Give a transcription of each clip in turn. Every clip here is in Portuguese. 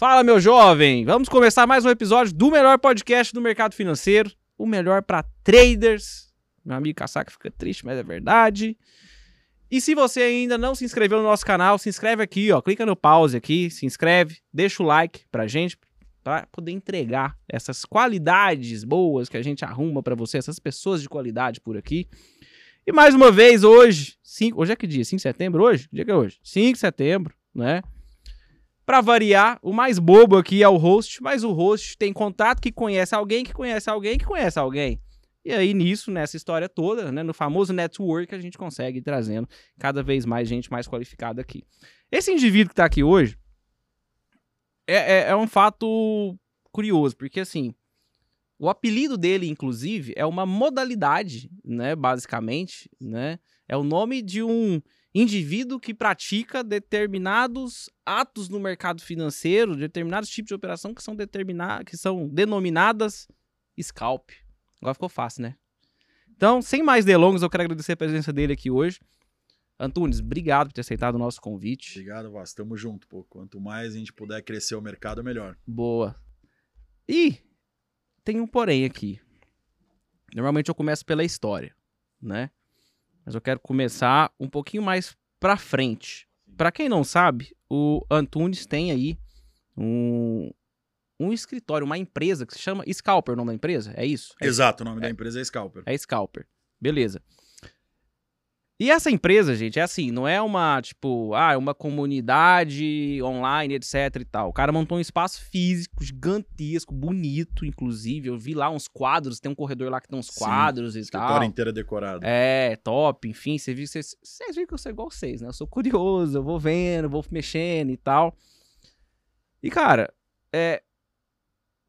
Fala, meu jovem! Vamos começar mais um episódio do melhor podcast do mercado financeiro, o melhor para traders. Meu amigo Casaca fica triste, mas é verdade. E se você ainda não se inscreveu no nosso canal, se inscreve aqui, ó, clica no pause aqui, se inscreve, deixa o like pra gente, para poder entregar essas qualidades boas que a gente arruma para você, essas pessoas de qualidade por aqui. E mais uma vez, hoje, cinco, hoje é que dia? 5 de setembro? Hoje? Dia que é hoje? 5 de setembro, né? Para variar, o mais bobo aqui é o host, mas o host tem contato que conhece alguém, que conhece alguém, que conhece alguém. E aí, nisso, nessa história toda, né, no famoso network, a gente consegue ir trazendo cada vez mais gente mais qualificada aqui. Esse indivíduo que está aqui hoje é, é, é um fato curioso, porque assim, o apelido dele, inclusive, é uma modalidade, né, basicamente, né? É o nome de um indivíduo que pratica determinados atos no mercado financeiro, determinados tipos de operação que são determinadas, que são denominadas scalp. Agora ficou fácil, né? Então, sem mais delongas, eu quero agradecer a presença dele aqui hoje. Antunes, obrigado por ter aceitado o nosso convite. Obrigado, Vaz. Tamo junto, pô. Quanto mais a gente puder crescer o mercado, melhor. Boa. E tem um porém aqui. Normalmente eu começo pela história, né? Mas eu quero começar um pouquinho mais para frente. Para quem não sabe, o Antunes tem aí um, um escritório, uma empresa que se chama Scalper, o nome da empresa? É isso? É Exato, o nome é, da empresa é Scalper. É Scalper. Beleza. E essa empresa, gente, é assim, não é uma, tipo, ah, é uma comunidade online, etc e tal. O cara montou um espaço físico gigantesco, bonito, inclusive. Eu vi lá uns quadros, tem um corredor lá que tem uns Sim, quadros e tal. Escritório inteira decorado. É, top, enfim, você viu, vocês, vocês viram que eu sou igual vocês, né? Eu sou curioso, eu vou vendo, vou mexendo e tal. E, cara, é...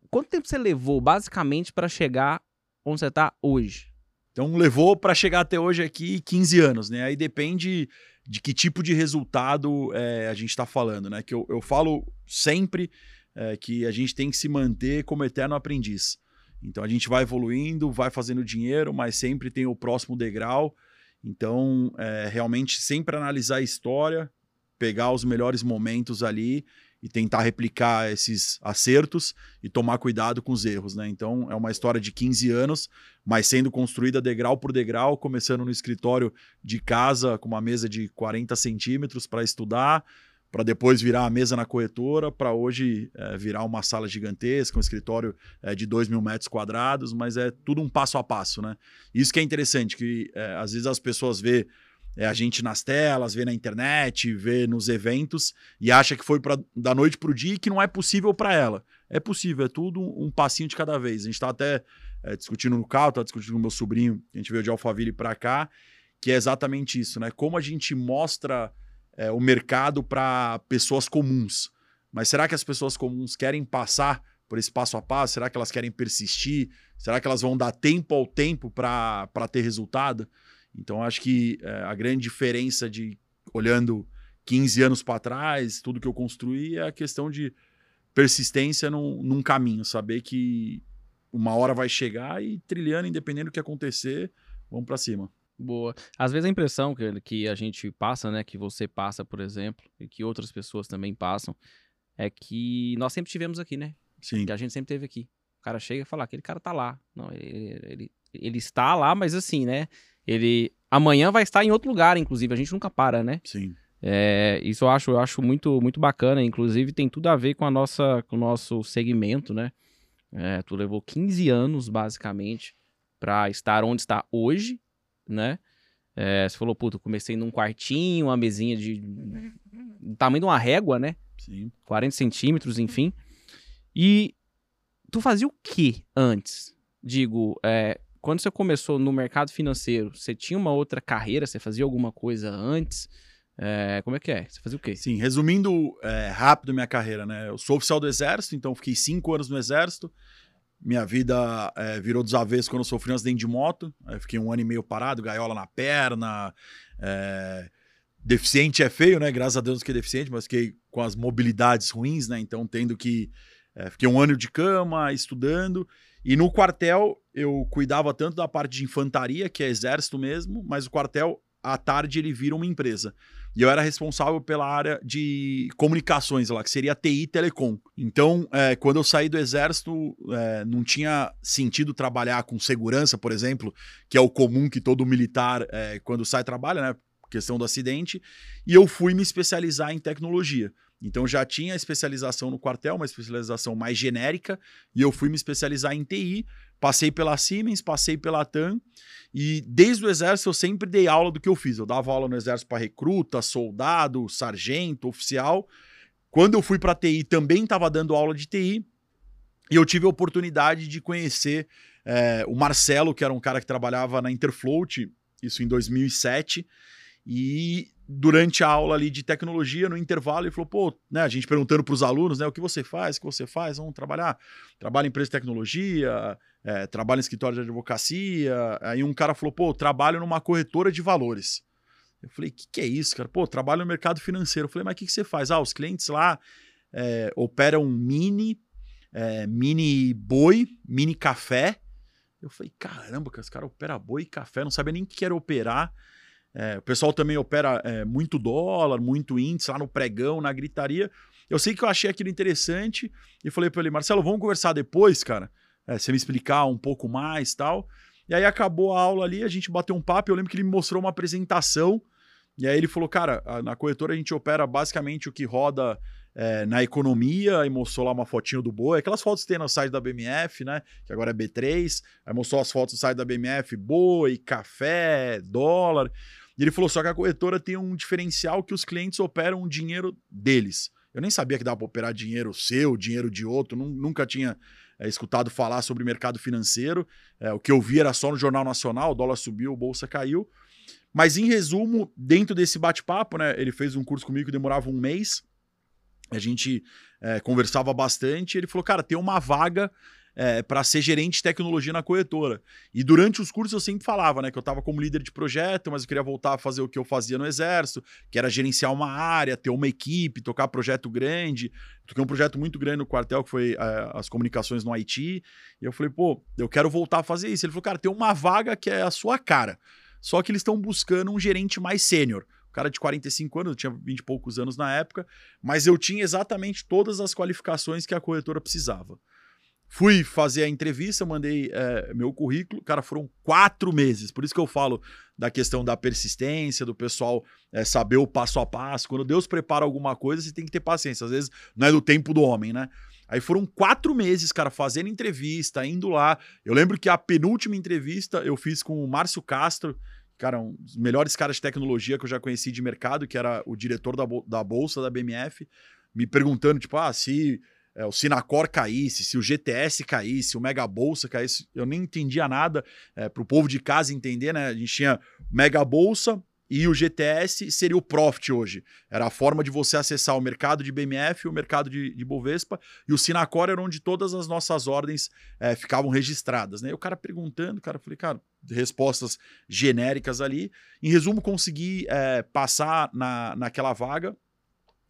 Quanto tempo você levou, basicamente, para chegar onde você tá hoje? Então levou para chegar até hoje aqui 15 anos, né? Aí depende de que tipo de resultado é, a gente está falando, né? Que eu, eu falo sempre é, que a gente tem que se manter como eterno aprendiz. Então a gente vai evoluindo, vai fazendo dinheiro, mas sempre tem o próximo degrau. Então, é, realmente sempre analisar a história, pegar os melhores momentos ali e tentar replicar esses acertos e tomar cuidado com os erros, né? Então é uma história de 15 anos, mas sendo construída degrau por degrau, começando no escritório de casa com uma mesa de 40 centímetros para estudar, para depois virar a mesa na corretora, para hoje é, virar uma sala gigantesca, um escritório é, de 2 mil metros quadrados, mas é tudo um passo a passo, né? Isso que é interessante, que é, às vezes as pessoas vê é, a gente nas telas, vê na internet, vê nos eventos e acha que foi pra, da noite para o dia e que não é possível para ela. É possível, é tudo um, passinho de cada vez. A gente está até é, discutindo no carro, está discutindo com meu sobrinho, a gente veio de Alphaville para cá, que é exatamente isso, né? Como a gente mostra é, o mercado para pessoas comuns. Mas será que as pessoas comuns querem passar por esse passo a passo? Será que elas querem persistir? Será que elas vão dar tempo ao tempo para ter resultado? Então, acho que é, a grande diferença de olhando 15 anos para trás, tudo que eu construí, é a questão de persistência num, num caminho, saber que uma hora vai chegar e trilhando, independente do que acontecer, vamos para cima. Boa. Às vezes a impressão que, que a gente passa, né, que você passa, por exemplo, e que outras pessoas também passam, é que nós sempre tivemos aqui, né? Sim. Que a gente sempre teve aqui. O cara chega e fala, aquele cara tá lá. Não, ele, ele, ele está lá, mas assim, né? Ele amanhã vai estar em outro lugar, inclusive. A gente nunca para, né? Sim. É, isso eu acho, eu acho muito, muito bacana. Inclusive, tem tudo a ver com, a nossa, com o nosso segmento, né? É, tu levou 15 anos, basicamente, para estar onde está hoje, né? É, você falou, puta, comecei num quartinho, uma mesinha de. do tamanho de uma régua, né? Sim. 40 centímetros, enfim. E tu fazia o que antes? Digo, é, quando você começou no mercado financeiro, você tinha uma outra carreira? Você fazia alguma coisa antes? É, como é que é? Você fazia o quê? Sim, resumindo é, rápido minha carreira, né? Eu sou oficial do Exército, então fiquei cinco anos no Exército. Minha vida é, virou dos avessos quando eu sofri um acidente de moto. Aí fiquei um ano e meio parado, gaiola na perna. É... Deficiente é feio, né? Graças a Deus que é deficiente, mas fiquei com as mobilidades ruins, né? Então tendo que. É, fiquei um ano de cama, estudando. E no quartel eu cuidava tanto da parte de infantaria, que é exército mesmo, mas o quartel à tarde ele vira uma empresa. e eu era responsável pela área de comunicações lá, que seria TI Telecom. Então, é, quando eu saí do exército, é, não tinha sentido trabalhar com segurança, por exemplo, que é o comum que todo militar, é, quando sai, trabalha, né? Questão do acidente. E eu fui me especializar em tecnologia. Então já tinha especialização no quartel, uma especialização mais genérica, e eu fui me especializar em TI, passei pela Siemens, passei pela TAM, e desde o exército eu sempre dei aula do que eu fiz. Eu dava aula no exército para recruta, soldado, sargento, oficial. Quando eu fui para TI, também estava dando aula de TI, e eu tive a oportunidade de conhecer é, o Marcelo, que era um cara que trabalhava na Interfloat, isso em 2007, e durante a aula ali de tecnologia, no intervalo, ele falou, pô, né, a gente perguntando para os alunos, né, o que você faz, o que você faz, vamos trabalhar, trabalha em empresa de tecnologia, é, trabalha em escritório de advocacia, aí um cara falou, pô, trabalho numa corretora de valores. Eu falei, o que, que é isso, cara? Pô, trabalho no mercado financeiro. Eu falei, mas o que, que você faz? Ah, os clientes lá é, operam mini, é, mini boi, mini café. Eu falei, caramba, esse cara opera boi e café, não sabia nem o que era operar. É, o pessoal também opera é, muito dólar, muito índice lá no pregão, na gritaria. Eu sei que eu achei aquilo interessante e falei para ele, Marcelo, vamos conversar depois, cara? É, você me explicar um pouco mais tal. E aí acabou a aula ali, a gente bateu um papo. Eu lembro que ele me mostrou uma apresentação. E aí ele falou, cara, na corretora a gente opera basicamente o que roda é, na economia, e mostrou lá uma fotinho do boi, aquelas fotos que tem no site da BMF, né? Que agora é B3. Aí mostrou as fotos do site da BMF, boi, café, dólar. E ele falou só que a corretora tem um diferencial que os clientes operam o dinheiro deles. Eu nem sabia que dava para operar dinheiro seu, dinheiro de outro, nunca tinha é, escutado falar sobre mercado financeiro. É, o que eu vi era só no Jornal Nacional, o dólar subiu, bolsa caiu. Mas em resumo, dentro desse bate-papo, né? Ele fez um curso comigo que demorava um mês. A gente é, conversava bastante. ele falou, cara, tem uma vaga é, para ser gerente de tecnologia na corretora. E durante os cursos eu sempre falava, né, que eu estava como líder de projeto, mas eu queria voltar a fazer o que eu fazia no exército, que era gerenciar uma área, ter uma equipe, tocar projeto grande. Toquei um projeto muito grande no quartel, que foi é, as comunicações no Haiti. E eu falei, pô, eu quero voltar a fazer isso. Ele falou, cara, tem uma vaga que é a sua cara. Só que eles estão buscando um gerente mais sênior cara de 45 anos, eu tinha 20 e poucos anos na época, mas eu tinha exatamente todas as qualificações que a corretora precisava. Fui fazer a entrevista, mandei é, meu currículo, cara, foram quatro meses. Por isso que eu falo da questão da persistência, do pessoal é, saber o passo a passo. Quando Deus prepara alguma coisa, você tem que ter paciência. Às vezes não é do tempo do homem, né? Aí foram quatro meses, cara, fazendo entrevista, indo lá. Eu lembro que a penúltima entrevista eu fiz com o Márcio Castro, cara, um dos melhores caras de tecnologia que eu já conheci de mercado, que era o diretor da, da Bolsa da BMF, me perguntando, tipo, ah, se é, o Sinacor caísse, se o GTS caísse, o Mega Bolsa caísse, eu nem entendia nada. É, para o povo de casa entender, né? A gente tinha Mega Bolsa e o GTS seria o Profit hoje. Era a forma de você acessar o mercado de BMF, o mercado de, de Bovespa, e o Sinacor era onde todas as nossas ordens é, ficavam registradas. Né? E o cara perguntando, cara, falei, cara, respostas genéricas ali. Em resumo, consegui é, passar na, naquela vaga,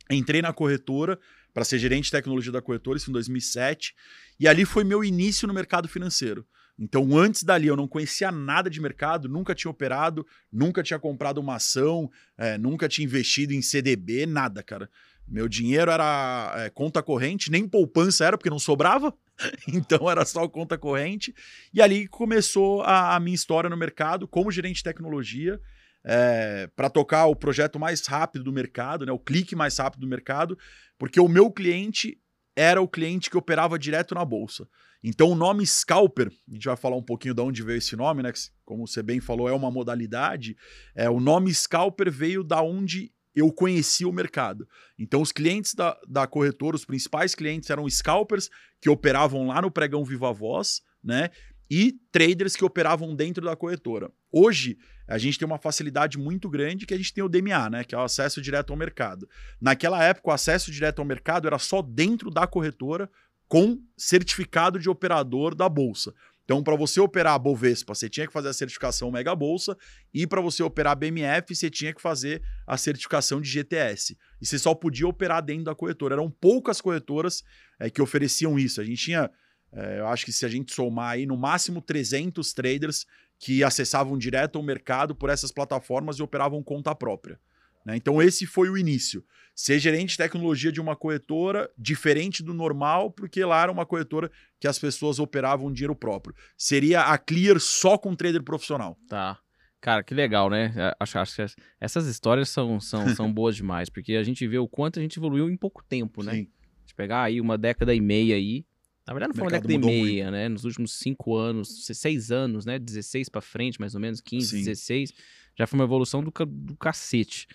entrei na corretora para ser gerente de tecnologia da corretora, isso em 2007. E ali foi meu início no mercado financeiro. Então, antes dali, eu não conhecia nada de mercado, nunca tinha operado, nunca tinha comprado uma ação, é, nunca tinha investido em CDB, nada, cara. Meu dinheiro era é, conta corrente, nem poupança era, porque não sobrava. Então era só conta corrente. E ali começou a, a minha história no mercado como gerente de tecnologia é, para tocar o projeto mais rápido do mercado, né, o clique mais rápido do mercado, porque o meu cliente era o cliente que operava direto na bolsa. Então o nome scalper, a gente vai falar um pouquinho de onde veio esse nome, né? Como você bem falou, é uma modalidade. É, o nome scalper veio da onde eu conheci o mercado. Então, os clientes da, da corretora, os principais clientes eram scalpers que operavam lá no pregão Viva Voz, né? E traders que operavam dentro da corretora. Hoje, a gente tem uma facilidade muito grande que a gente tem o DMA, né? Que é o acesso direto ao mercado. Naquela época, o acesso direto ao mercado era só dentro da corretora com certificado de operador da bolsa. Então, para você operar a Bovespa, você tinha que fazer a certificação Mega Bolsa, e para você operar a BMF, você tinha que fazer a certificação de GTS. E você só podia operar dentro da corretora. Eram poucas corretoras é, que ofereciam isso. A gente tinha, é, eu acho que se a gente somar aí, no máximo 300 traders que acessavam direto o mercado por essas plataformas e operavam conta própria. Né? Então, esse foi o início. Ser gerente de tecnologia de uma corretora diferente do normal, porque lá era uma corretora que as pessoas operavam dinheiro próprio. Seria a Clear só com trader profissional. Tá. Cara, que legal, né? É, acho, acho que essas histórias são, são, são boas demais, porque a gente vê o quanto a gente evoluiu em pouco tempo, né? Sim. De pegar aí uma década e meia aí. Na verdade, não foi uma década e meia, muito. né? Nos últimos cinco anos, seis anos, né? 16 para frente, mais ou menos, 15, Sim. 16. Já foi uma evolução do, do cacete.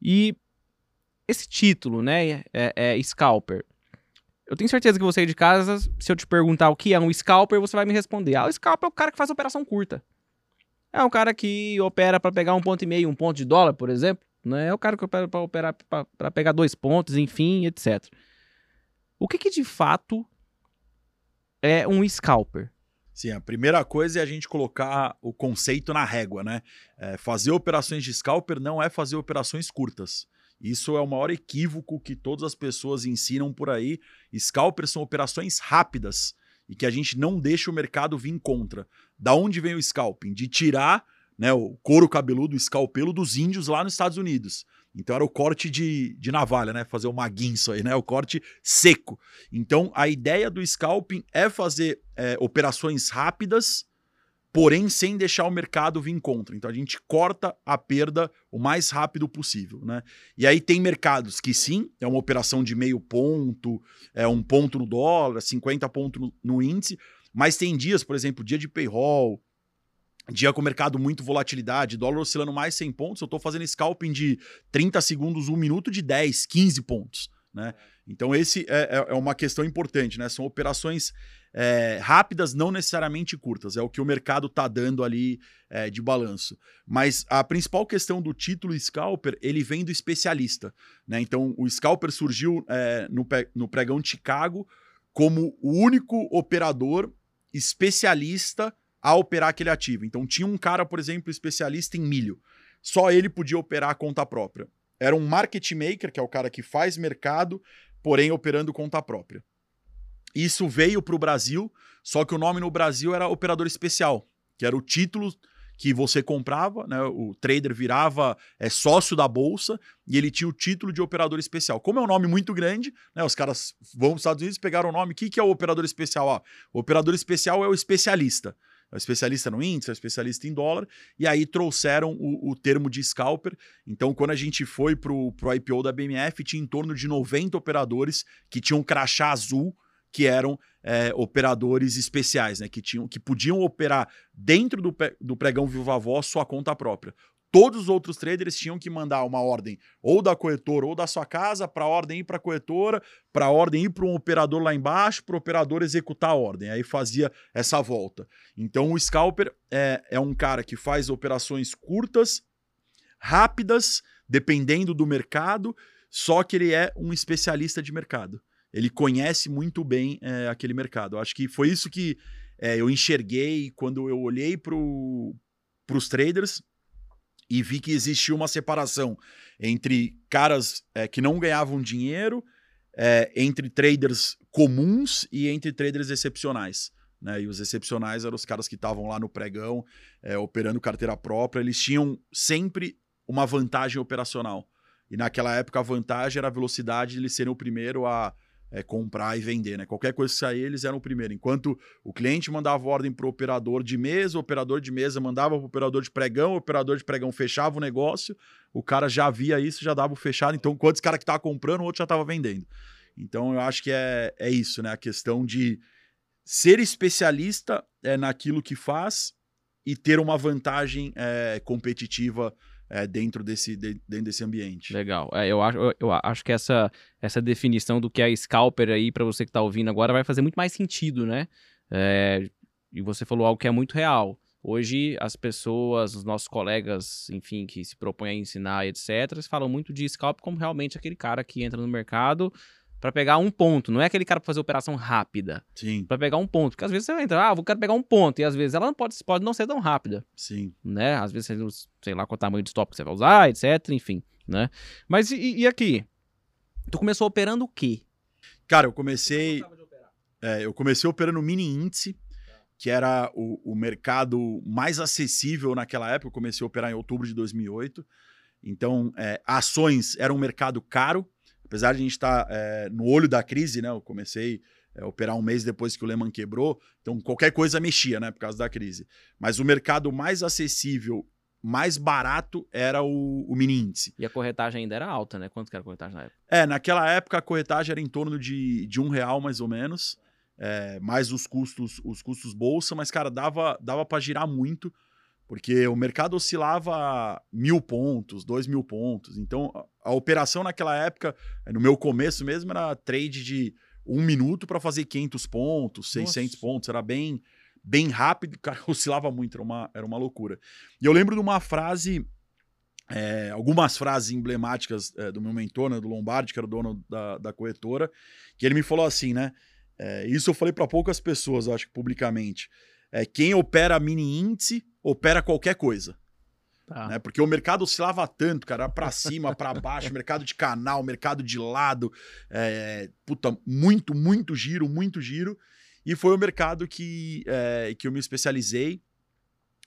E esse título, né? É, é Scalper. Eu tenho certeza que você aí de casa, se eu te perguntar o que é um scalper, você vai me responder. Ah, o scalper é o cara que faz operação curta. É um cara que opera para pegar um ponto e meio, um ponto de dólar, por exemplo. Né? É o cara que opera para operar para pegar dois pontos, enfim, etc. O que, que de fato é um scalper? Sim, a primeira coisa é a gente colocar o conceito na régua, né? É, fazer operações de scalper não é fazer operações curtas. Isso é o maior equívoco que todas as pessoas ensinam por aí. Scalpers são operações rápidas e que a gente não deixa o mercado vir contra. Da onde vem o scalping? De tirar né, o couro cabeludo, o escalpelo dos índios lá nos Estados Unidos. Então era o corte de, de navalha, né? Fazer uma guinso aí, né? O corte seco. Então a ideia do scalping é fazer é, operações rápidas, porém sem deixar o mercado vir contra. Então a gente corta a perda o mais rápido possível, né? E aí tem mercados que sim, é uma operação de meio ponto, é um ponto no dólar, 50 pontos no, no índice, mas tem dias, por exemplo, dia de payroll, dia com o mercado muito volatilidade, dólar oscilando mais 100 pontos, eu estou fazendo scalping de 30 segundos, 1 minuto de 10, 15 pontos, né? Então esse é, é, é uma questão importante, né? São operações é, rápidas, não necessariamente curtas. É o que o mercado está dando ali é, de balanço. Mas a principal questão do título Scalper, ele vem do especialista. Né? Então, o Scalper surgiu é, no, no pregão de Chicago como o único operador especialista a operar aquele ativo. Então, tinha um cara, por exemplo, especialista em milho. Só ele podia operar a conta própria. Era um market maker, que é o cara que faz mercado, porém operando conta própria. Isso veio para o Brasil, só que o nome no Brasil era operador especial, que era o título que você comprava, né? O trader virava é, sócio da bolsa e ele tinha o título de operador especial. Como é um nome muito grande, né? Os caras vão para os Estados Unidos pegaram o nome. O que, que é o operador especial? Ah, o operador especial é o especialista. É especialista no índice, é especialista em dólar, e aí trouxeram o, o termo de scalper. Então, quando a gente foi para o IPO da BMF, tinha em torno de 90 operadores que tinham crachá azul que eram é, operadores especiais, né? Que, tinham, que podiam operar dentro do, do pregão Viva Voz sua conta própria. Todos os outros traders tinham que mandar uma ordem ou da corretora ou da sua casa para a ordem ir para a corretora, para a ordem ir para um operador lá embaixo, para o operador executar a ordem. Aí fazia essa volta. Então o scalper é, é um cara que faz operações curtas, rápidas, dependendo do mercado, só que ele é um especialista de mercado ele conhece muito bem é, aquele mercado. Eu acho que foi isso que é, eu enxerguei quando eu olhei para os traders e vi que existia uma separação entre caras é, que não ganhavam dinheiro, entre traders comuns e entre traders excepcionais. Né? E os excepcionais eram os caras que estavam lá no pregão, operando carteira própria, eles tinham sempre uma vantagem operacional. E naquela época a vantagem era a velocidade de eles serem o primeiro a é, comprar e vender, né? Qualquer coisa que sair, eles eram o primeiro. Enquanto o cliente mandava ordem para o operador de mesa, o operador de mesa mandava para o operador de pregão, o operador de pregão fechava o negócio, o cara já via isso, já dava o fechado. Então, quantos cara que estava comprando, o outro já estava vendendo. Então, eu acho que é, é isso, né? A questão de ser especialista é, naquilo que faz e ter uma vantagem é, competitiva é, dentro, desse, de, dentro desse ambiente. Legal. É, eu, acho, eu, eu, acho que essa, essa definição do que é scalper aí, para você que está ouvindo agora, vai fazer muito mais sentido, né? É, e você falou algo que é muito real. Hoje, as pessoas, os nossos colegas, enfim, que se propõem a ensinar, etc., falam muito de scalper como realmente aquele cara que entra no mercado para pegar um ponto. Não é aquele cara para fazer operação rápida. Sim. Para pegar um ponto. Porque às vezes você vai entrar, ah, eu quero pegar um ponto. E às vezes ela não pode, pode não ser tão rápida. Sim. Né? Às vezes você sei lá qual tamanho de stop que você vai usar, etc. Enfim, né? Mas e, e aqui? Tu começou operando o quê? Cara, eu comecei. É, eu comecei operando mini índice, que era o, o mercado mais acessível naquela época. Eu comecei a operar em outubro de 2008. Então, é, ações era um mercado caro, apesar de a gente estar tá, é, no olho da crise, né? Eu comecei é, operar um mês depois que o Lehman quebrou, então qualquer coisa mexia, né, por causa da crise. Mas o mercado mais acessível, mais barato era o, o mini índice. E a corretagem ainda era alta, né? Quanto que era a corretagem na época? É, naquela época a corretagem era em torno de, de um real mais ou menos, é, mais os custos, os custos bolsa, mas cara dava dava para girar muito. Porque o mercado oscilava mil pontos, dois mil pontos. Então, a, a operação naquela época, no meu começo mesmo, era trade de um minuto para fazer 500 pontos, 600 Nossa. pontos, era bem bem rápido, cara, oscilava muito, era uma, era uma loucura. E eu lembro de uma frase, é, algumas frases emblemáticas é, do meu mentor, né, do Lombardi, que era o dono da, da corretora, que ele me falou assim, né? É, isso eu falei para poucas pessoas, acho que publicamente. É, quem opera mini índice opera qualquer coisa. Tá. Né? Porque o mercado oscilava tanto, cara, para cima, para baixo, mercado de canal, mercado de lado, é, puta, muito, muito giro, muito giro. E foi o mercado que, é, que eu me especializei.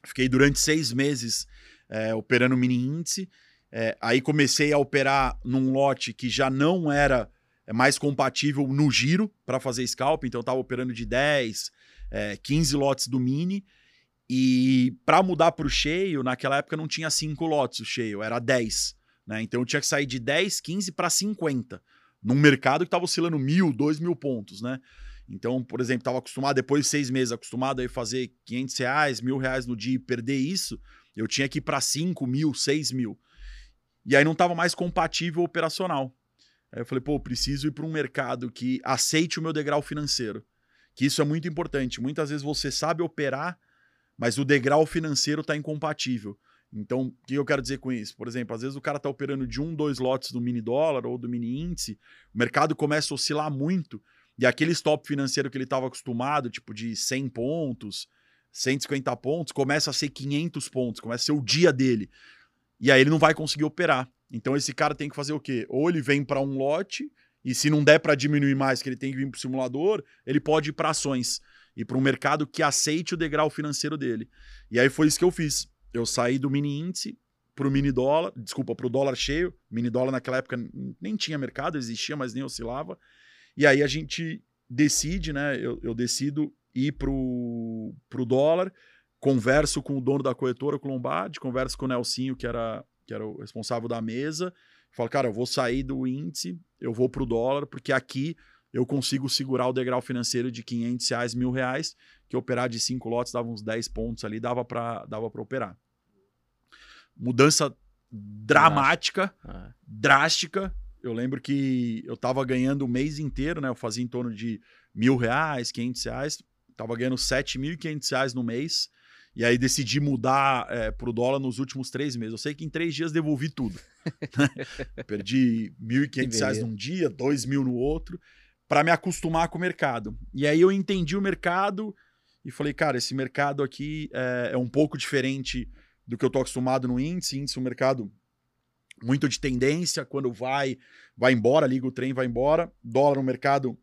Fiquei durante seis meses é, operando mini índice. É, aí comecei a operar num lote que já não era é, mais compatível no giro para fazer scalp, então eu estava operando de 10, 15 é, lotes do mini. E para mudar para o cheio, naquela época não tinha 5 lotes o cheio, era 10. Né? Então eu tinha que sair de 10, 15 para 50, num mercado que estava oscilando mil, dois mil pontos. Né? Então, por exemplo, estava acostumado, depois de seis meses, acostumado a fazer 500 reais, mil reais no dia e perder isso, eu tinha que ir para 5 mil, 6 mil. E aí não estava mais compatível operacional. Aí eu falei, pô, preciso ir para um mercado que aceite o meu degrau financeiro. Que isso é muito importante. Muitas vezes você sabe operar mas o degrau financeiro está incompatível. Então, o que eu quero dizer com isso? Por exemplo, às vezes o cara está operando de um, dois lotes do mini dólar ou do mini índice, o mercado começa a oscilar muito, e aquele stop financeiro que ele estava acostumado, tipo de 100 pontos, 150 pontos, começa a ser 500 pontos, começa a ser o dia dele. E aí ele não vai conseguir operar. Então esse cara tem que fazer o quê? Ou ele vem para um lote, e se não der para diminuir mais, que ele tem que vir para o simulador, ele pode ir para ações e para um mercado que aceite o degrau financeiro dele. E aí foi isso que eu fiz. Eu saí do mini índice para o mini dólar, desculpa, para o dólar cheio. Mini dólar naquela época nem tinha mercado, existia, mas nem oscilava. E aí a gente decide, né? Eu, eu decido ir para o dólar, converso com o dono da corretora, com o Lombardi, converso com o Nelsinho, que era, que era o responsável da mesa. Falo, cara, eu vou sair do índice, eu vou para o dólar, porque aqui eu consigo segurar o degrau financeiro de 500 reais, mil reais, que operar de cinco lotes dava uns 10 pontos ali, dava para dava operar. Mudança dramática, ah. drástica. Eu lembro que eu estava ganhando o mês inteiro, né? Eu fazia em torno de mil reais, 500 reais. Tava ganhando 7.500 reais no mês. E aí decidi mudar é, para o dólar nos últimos três meses. Eu sei que em três dias devolvi tudo. Perdi 1.500 reais num dia, 2.000 no outro para me acostumar com o mercado. E aí eu entendi o mercado e falei, cara, esse mercado aqui é, é um pouco diferente do que eu tô acostumado no índice. Índice é um mercado muito de tendência, quando vai, vai embora, liga o trem, vai embora. Dólar é um mercado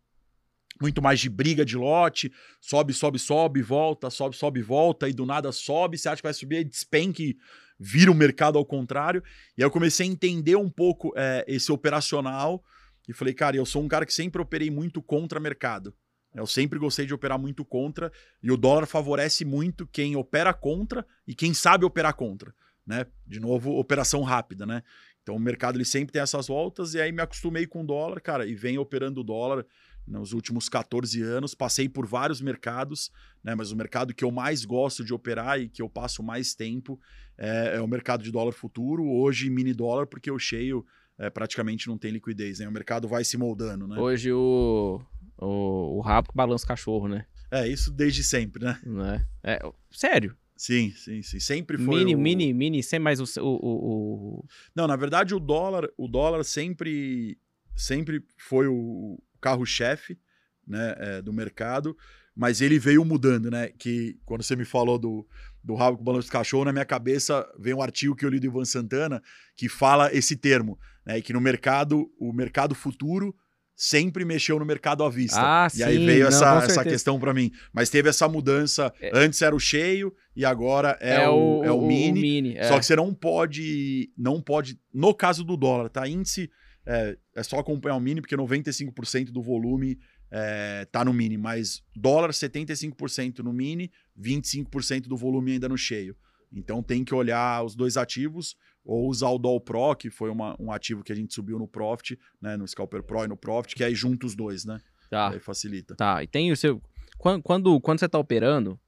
muito mais de briga de lote, sobe, sobe, sobe, volta, sobe, sobe, volta, e do nada sobe, você acha que vai subir, despenque, vira o mercado ao contrário. E aí eu comecei a entender um pouco é, esse operacional e falei, cara, eu sou um cara que sempre operei muito contra mercado. Eu sempre gostei de operar muito contra, e o dólar favorece muito quem opera contra e quem sabe operar contra. Né? De novo, operação rápida, né? Então o mercado ele sempre tem essas voltas, e aí me acostumei com o dólar, cara, e venho operando o dólar nos últimos 14 anos. Passei por vários mercados, né? Mas o mercado que eu mais gosto de operar e que eu passo mais tempo é, é o mercado de dólar futuro, hoje mini dólar, porque eu cheio é, praticamente não tem liquidez, né? O mercado vai se moldando, né? Hoje o, o, o rabo que balança o cachorro, né? É, isso desde sempre, né? né? É, sério. Sim, sim, sim. Sempre foi. Mini, o... mini, mini, sem mais o, o, o, Não, na verdade, o dólar, o dólar sempre, sempre foi o carro-chefe né, é, do mercado, mas ele veio mudando, né? Que quando você me falou do, do rabo com balanço de cachorro, na minha cabeça vem um artigo que eu li do Ivan Santana que fala esse termo, né? E que no mercado, o mercado futuro sempre mexeu no mercado à vista. Ah, e aí sim, veio não, essa, essa questão para mim. Mas teve essa mudança. Antes era o cheio e agora é, o, é o mini. é. Só que você não pode, não pode, no caso do dólar, tá? Índice é, é só acompanhar o mini, porque 95% do volume é, tá no mini, mas dólar 75% no mini, 25% do volume ainda no cheio. Então tem que olhar os dois ativos ou usar o Doll Pro, que foi uma- um ativo que a gente subiu no Profit, né, no Scalper Pro e no Profit, que aí junta os dois, né? Tá. Aí facilita. Tá, e tem o seu. Quando, quando, quando você tá operando,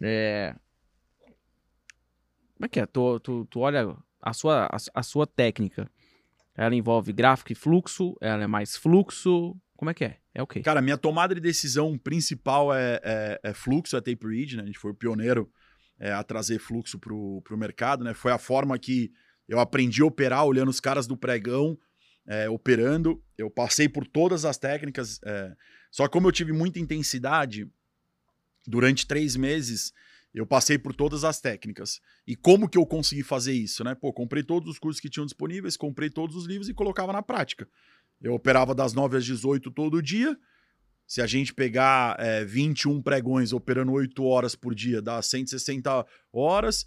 é. Como é que é? Tu, tu, tu olha a sua, a, a sua técnica. Ela envolve gráfico e fluxo, ela é mais fluxo. Como é que é? É o quê? Cara, minha tomada de decisão principal é, é- é fluxo, é tape read, né? A gente foi o pioneiro é, a trazer fluxo pro, pro mercado, né? Foi a forma que eu aprendi a operar olhando os caras do pregão é, operando. Eu passei por todas as técnicas, é, só que como eu tive muita intensidade durante três meses, eu passei por todas as técnicas. E como que eu consegui fazer isso, né? Pô, comprei todos os cursos que tinham disponíveis, comprei todos os livros e colocava na prática. Eu operava das 9 às 18 todo dia. Se a gente pegar é, 21 pregões operando 8 horas por dia, dá 160 horas,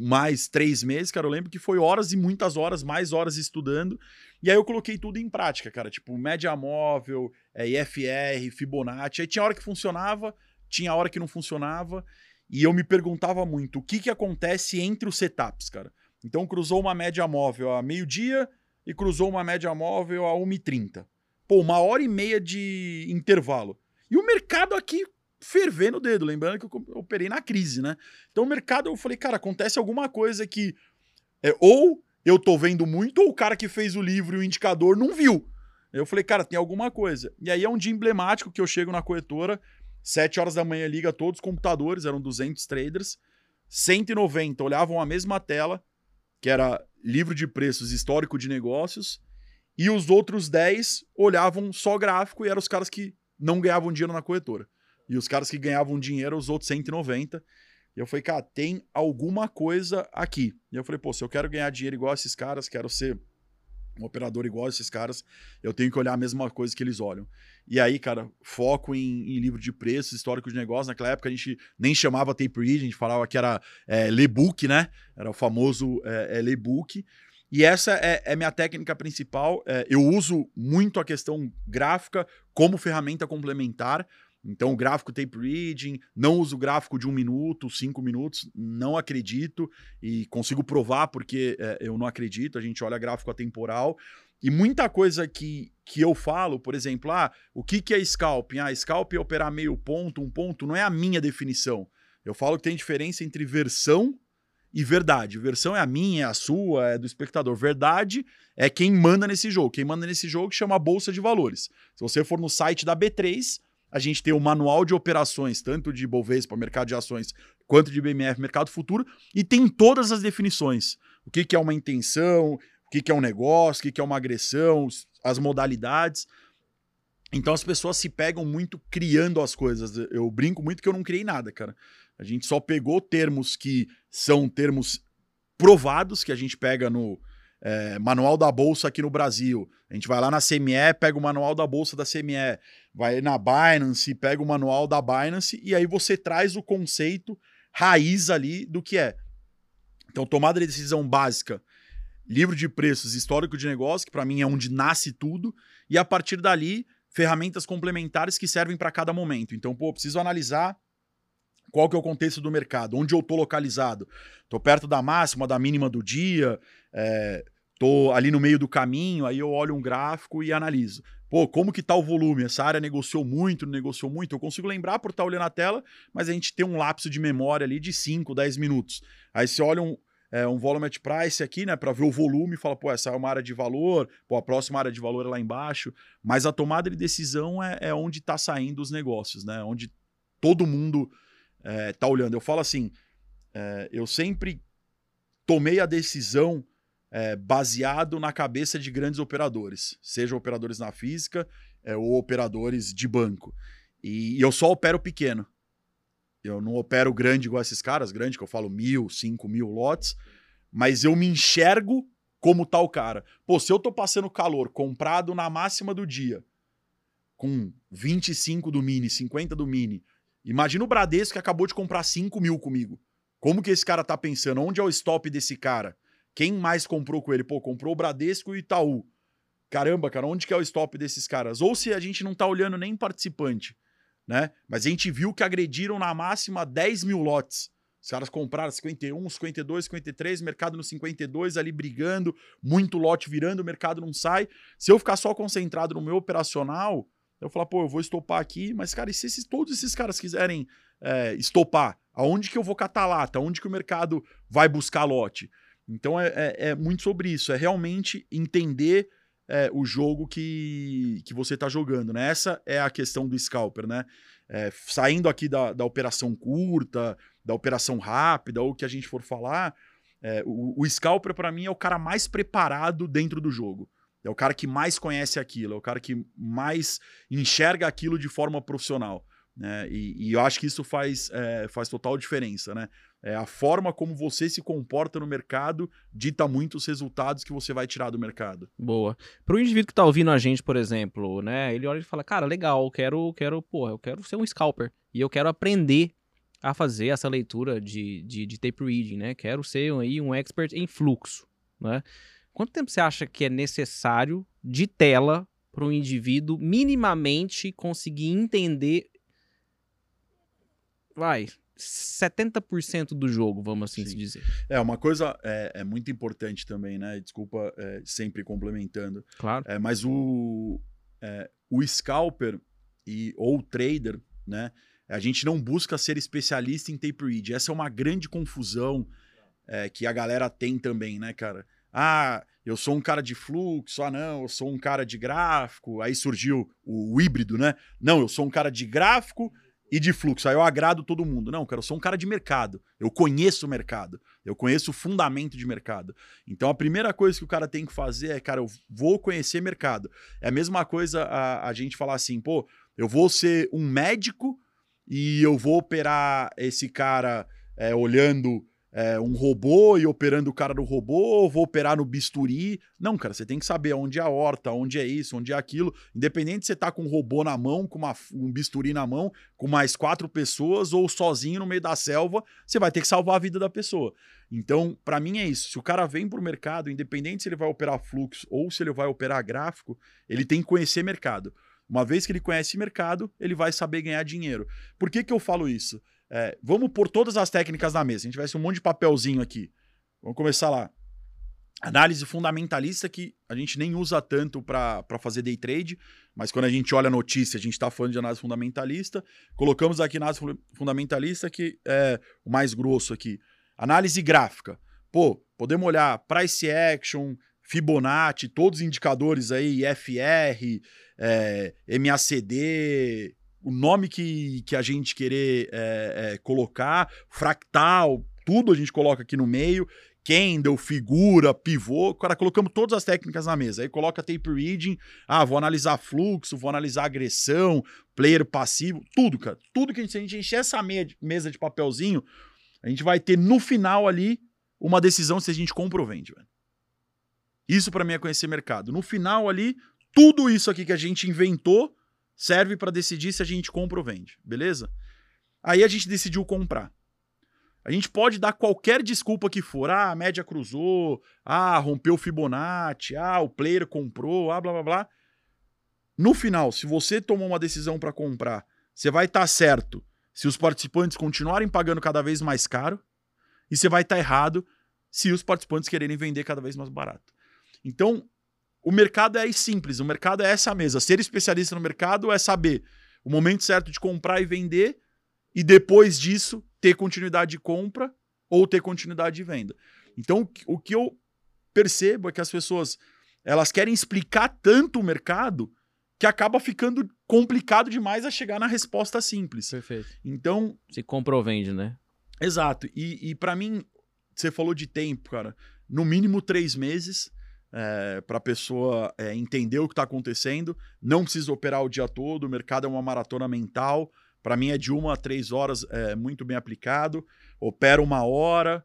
mais três meses, cara. Eu lembro que foi horas e muitas horas, mais horas estudando. E aí eu coloquei tudo em prática, cara. Tipo, média móvel, é, IFR, Fibonacci. Aí tinha hora que funcionava, tinha hora que não funcionava. E eu me perguntava muito o que, que acontece entre os setups, cara. Então cruzou uma média móvel a meio-dia e cruzou uma média móvel a 1h30. Pô, uma hora e meia de intervalo. E o mercado aqui fervendo o dedo, lembrando que eu operei na crise, né? Então o mercado, eu falei, cara, acontece alguma coisa que é, ou eu tô vendo muito, ou o cara que fez o livro e o indicador não viu. Eu falei, cara, tem alguma coisa. E aí é um dia emblemático que eu chego na corretora, 7 horas da manhã liga todos os computadores, eram 200 traders, 190 olhavam a mesma tela, que era livro de preços histórico de negócios, e os outros 10 olhavam só gráfico e eram os caras que não ganhavam dinheiro na corretora. E os caras que ganhavam dinheiro, os outros 190. E eu falei, cara, tem alguma coisa aqui. E eu falei, pô, se eu quero ganhar dinheiro igual esses caras, quero ser um operador igual esses caras, eu tenho que olhar a mesma coisa que eles olham. E aí, cara, foco em, em livro de preços, histórico de negócio. Naquela época a gente nem chamava tape read, a gente falava que era é, laybook, né? Era o famoso é, é, laybook. E essa é, é minha técnica principal. É, eu uso muito a questão gráfica como ferramenta complementar. Então, gráfico tape reading, não uso gráfico de um minuto, cinco minutos, não acredito e consigo provar porque é, eu não acredito. A gente olha gráfico atemporal e muita coisa que, que eu falo, por exemplo, ah, o que, que é scalping? Ah, scalping é operar meio ponto, um ponto, não é a minha definição. Eu falo que tem diferença entre versão e verdade. Versão é a minha, é a sua, é do espectador. Verdade é quem manda nesse jogo. Quem manda nesse jogo chama Bolsa de Valores. Se você for no site da B3, a gente tem o manual de operações, tanto de Bovespa, mercado de ações, quanto de BMF, mercado futuro, e tem todas as definições. O que, que é uma intenção, o que, que é um negócio, o que, que é uma agressão, as modalidades. Então as pessoas se pegam muito criando as coisas. Eu brinco muito que eu não criei nada, cara. A gente só pegou termos que são termos provados, que a gente pega no é, Manual da Bolsa aqui no Brasil. A gente vai lá na CME, pega o Manual da Bolsa da CME. Vai na Binance, pega o Manual da Binance, e aí você traz o conceito raiz ali do que é. Então, tomada de decisão básica, livro de preços, histórico de negócio, que para mim é onde nasce tudo, e a partir dali, ferramentas complementares que servem para cada momento. Então, pô, preciso analisar qual que é o contexto do mercado, onde eu tô localizado. Tô perto da máxima, da mínima do dia, é, tô ali no meio do caminho, aí eu olho um gráfico e analiso. Pô, como que tá o volume? Essa área negociou muito, negociou muito? Eu consigo lembrar por estar olhando a tela, mas a gente tem um lapso de memória ali de 5, 10 minutos. Aí você olha um, é, um volume at price aqui, né, para ver o volume e fala, pô, essa é uma área de valor, pô, a próxima área de valor é lá embaixo. Mas a tomada de decisão é, é onde tá saindo os negócios, né? Onde todo mundo é, tá olhando. Eu falo assim, é, eu sempre tomei a decisão é, baseado na cabeça de grandes operadores, seja operadores na física é, ou operadores de banco. E, e, eu só opero pequeno. Eu não opero grande igual esses caras, grande que eu falo mil, cinco mil lotes, mas eu me enxergo como tal cara. Pô, se eu tô passando calor comprado na máxima do dia, com 25 do mini, 50 do mini. Imagina o Bradesco que acabou de comprar 5 mil comigo. Como que esse cara tá pensando? Onde é o stop desse cara? Quem mais comprou com ele? Pô, comprou o Bradesco e o Itaú. Caramba, cara, onde que é o stop desses caras? Ou se a gente não tá olhando nem participante, né? Mas a gente viu que agrediram na máxima 10 mil lotes. Os caras compraram 51, 52, 53, mercado no 52 ali brigando, muito lote virando, o mercado não sai. Se eu ficar só concentrado no meu operacional, eu falar, pô, eu vou estopar aqui, mas, cara, e se esses, todos esses caras quiserem é, estopar, aonde que eu vou catar lata? Aonde que o mercado vai buscar lote? Então é, é, é muito sobre isso, é realmente entender é, o jogo que, que você está jogando, né? Essa é a questão do scalper, né? É, saindo aqui da, da operação curta, da operação rápida, ou o que a gente for falar, é, o, o scalper para mim é o cara mais preparado dentro do jogo. É o cara que mais conhece aquilo, é o cara que mais enxerga aquilo de forma profissional. Né? E, e eu acho que isso faz, é, faz total diferença, né? É, a forma como você se comporta no mercado dita muito os resultados que você vai tirar do mercado. Boa. Para o indivíduo que está ouvindo a gente, por exemplo, né? Ele olha e fala, cara, legal, quero, quero, porra, eu quero ser um scalper e eu quero aprender a fazer essa leitura de, de, de tape reading, né? Quero ser aí um expert em fluxo, né? Quanto tempo você acha que é necessário de tela para um indivíduo minimamente conseguir entender vai, 70% do jogo, vamos assim Sim. se dizer. É, uma coisa é, é, muito importante também, né? Desculpa é, sempre complementando. Claro. É, mas o, é, o scalper e, ou trader, né? A gente não busca ser especialista em tape read. Essa é uma grande confusão é, que a galera tem também, né, cara? Ah, eu sou um cara de fluxo, ah, não, eu sou um cara de gráfico. Aí surgiu o híbrido, né? Não, eu sou um cara de gráfico e de fluxo. Aí eu agrado todo mundo. Não, cara, eu sou um cara de mercado. Eu conheço o mercado. Eu conheço o fundamento de mercado. Então a primeira coisa que o cara tem que fazer é, cara, eu vou conhecer mercado. É a mesma coisa a, a gente falar assim, pô, eu vou ser um médico e eu vou operar esse cara é, olhando é, um robô e operando o cara do robô, ou vou operar no bisturi. Não, cara, você tem que saber onde é a horta, onde é isso, onde é aquilo. Independente se você tá com um robô na mão, com uma, um bisturi na mão, com mais quatro pessoas, ou sozinho no meio da selva, você vai ter que salvar a vida da pessoa. Então, para mim é isso. Se o cara vem pro mercado, independente se ele vai operar fluxo ou se ele vai operar gráfico, ele tem que conhecer mercado. Uma vez que ele conhece mercado, ele vai saber ganhar dinheiro. Por que, que eu falo isso? É, vamos pôr todas as técnicas na mesa. A gente vai um monte de papelzinho aqui. Vamos começar lá. Análise fundamentalista que a gente nem usa tanto para fazer day trade, mas quando a gente olha a notícia, a gente está falando de análise fundamentalista. Colocamos aqui análise fundamentalista, que é o mais grosso aqui. Análise gráfica. Pô, podemos olhar price action, Fibonacci, todos os indicadores aí, FR, é, MACD, o nome que, que a gente querer é, é, colocar, fractal, tudo a gente coloca aqui no meio, candle, figura, pivô, cara, colocamos todas as técnicas na mesa. Aí coloca tape reading, ah, vou analisar fluxo, vou analisar agressão, player passivo, tudo, cara. Tudo que a gente, a gente encher essa mesa de papelzinho, a gente vai ter no final ali uma decisão se a gente compra ou vende, velho. Isso para mim é conhecer mercado. No final ali, tudo isso aqui que a gente inventou serve para decidir se a gente compra ou vende, beleza? Aí a gente decidiu comprar. A gente pode dar qualquer desculpa que for. Ah, a média cruzou. Ah, rompeu o Fibonacci. Ah, o player comprou. Ah, blá blá blá. No final, se você tomou uma decisão para comprar, você vai estar tá certo se os participantes continuarem pagando cada vez mais caro e você vai estar tá errado se os participantes quererem vender cada vez mais barato. Então, o mercado é simples, o mercado é essa mesa. Ser especialista no mercado é saber o momento certo de comprar e vender e depois disso ter continuidade de compra ou ter continuidade de venda. Então, o que eu percebo é que as pessoas elas querem explicar tanto o mercado que acaba ficando complicado demais a chegar na resposta simples. Perfeito. Então. Se compra ou vende, né? Exato. E, e para mim, você falou de tempo, cara. No mínimo três meses é, para a pessoa é, entender o que está acontecendo. Não precisa operar o dia todo, o mercado é uma maratona mental. Para mim é de uma a três horas, é, muito bem aplicado. Opera uma hora,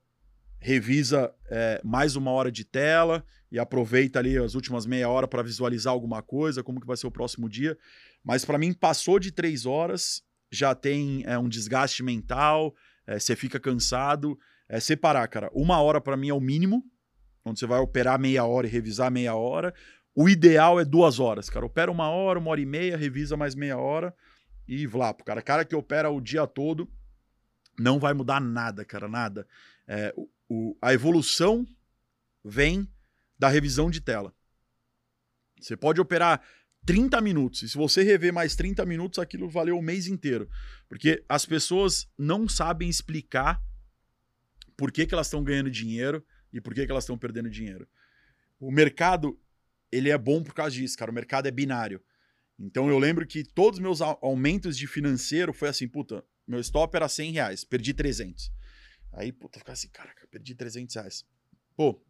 revisa é, mais uma hora de tela e aproveita ali as últimas meia hora para visualizar alguma coisa, como que vai ser o próximo dia. Mas para mim, passou de três horas, já tem é, um desgaste mental, você fica cansado. É, separar, cara, uma hora para mim é o mínimo, onde você vai operar meia hora e revisar meia hora. O ideal é duas horas, cara. Opera uma hora, uma hora e meia, revisa mais meia hora e vlapo, cara. Cara que opera o dia todo não vai mudar nada, cara, nada. É, o, a evolução vem da revisão de tela. Você pode operar 30 minutos, e se você rever mais 30 minutos, aquilo valeu o mês inteiro. Porque as pessoas não sabem explicar por que, que elas estão ganhando dinheiro e por que, que elas estão perdendo dinheiro. O mercado, ele é bom por causa disso, cara. O mercado é binário. Então eu lembro que todos os meus aumentos de financeiro foi assim, puta, meu stop era 100 reais, perdi 300. Aí, puta, ficar assim, caraca, perdi 300 reais. Pô,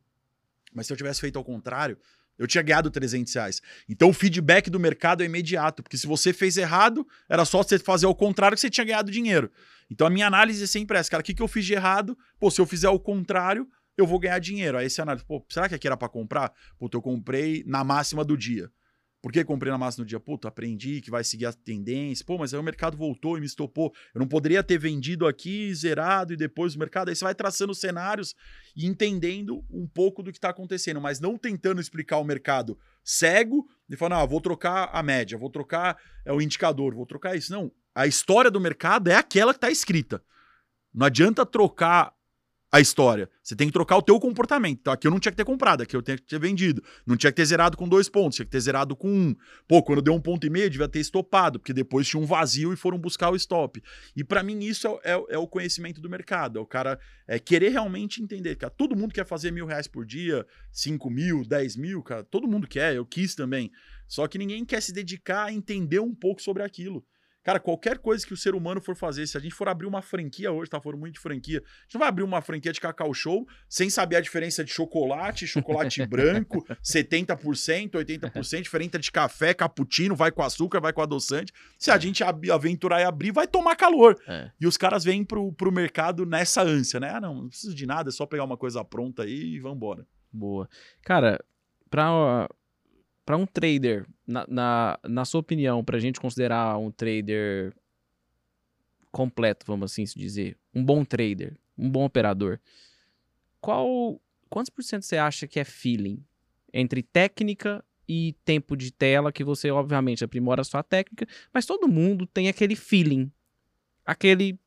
mas se eu tivesse feito ao contrário, eu tinha ganhado 300 reais. Então o feedback do mercado é imediato, porque se você fez errado, era só você fazer ao contrário que você tinha ganhado dinheiro. Então a minha análise é sempre essa, cara, o que, que eu fiz de errado? Pô, se eu fizer o contrário, eu vou ganhar dinheiro. Aí você analisa, pô, será que aqui era para comprar? Puta, eu comprei na máxima do dia. Por que comprei na massa no dia? Puta, aprendi que vai seguir a tendência. Pô, mas aí o mercado voltou e me estopou. Eu não poderia ter vendido aqui, zerado e depois o mercado. Aí você vai traçando cenários e entendendo um pouco do que está acontecendo, mas não tentando explicar o mercado cego e falando, ah, vou trocar a média, vou trocar é, o indicador, vou trocar isso. Não. A história do mercado é aquela que está escrita. Não adianta trocar a história. Você tem que trocar o teu comportamento. Aqui eu não tinha que ter comprado, aqui eu tinha que ter vendido. Não tinha que ter zerado com dois pontos, tinha que ter zerado com um. Pô, quando deu um ponto e meio, devia ter estopado, porque depois tinha um vazio e foram buscar o stop. E para mim isso é, é, é, o conhecimento do mercado. É o cara é, querer realmente entender. Cara, todo mundo quer fazer mil reais por dia, cinco mil, dez mil, cara. Todo mundo quer, eu quis também. Só que ninguém quer se dedicar a entender um pouco sobre aquilo. Cara, qualquer coisa que o ser humano for fazer, se a gente for abrir uma franquia hoje, tá falando muito de franquia, a gente não vai abrir uma franquia de cacau show sem saber a diferença de chocolate, chocolate branco, 70%, 80%, diferente de café, cappuccino, vai com açúcar, vai com adoçante. Se a é. gente aventurar e abrir, vai tomar calor. É. E os caras vêm pro, pro mercado nessa ânsia, né? Ah, não, não preciso de nada, é só pegar uma coisa pronta aí e vambora. Boa. Cara, pra para um trader, na, na, na, sua opinião, para a gente considerar um trader completo, vamos assim se dizer, um bom trader, um bom operador, qual quantos por cento você acha que é feeling entre técnica e tempo de tela que você obviamente aprimora a sua técnica, mas todo mundo tem aquele feeling, aquele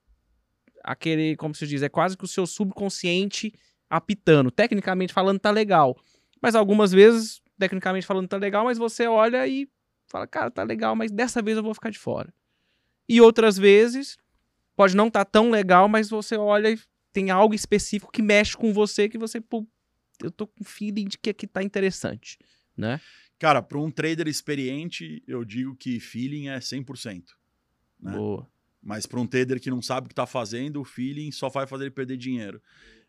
aquele, como se diz, é quase que o seu subconsciente apitando. Tecnicamente falando tá legal, mas algumas vezes tecnicamente falando, tá legal, mas você olha e fala, cara, tá legal, mas dessa vez eu vou ficar de fora. E outras vezes, pode não estar tá tão legal, mas você olha e tem algo específico que mexe com você que você, pô, eu tô com feeling de que aqui tá interessante, né? Cara, para um trader experiente, eu digo que feeling é 100%. Né? Boa. Mas para um trader que não sabe o que tá fazendo, o feeling só vai fazer ele perder dinheiro.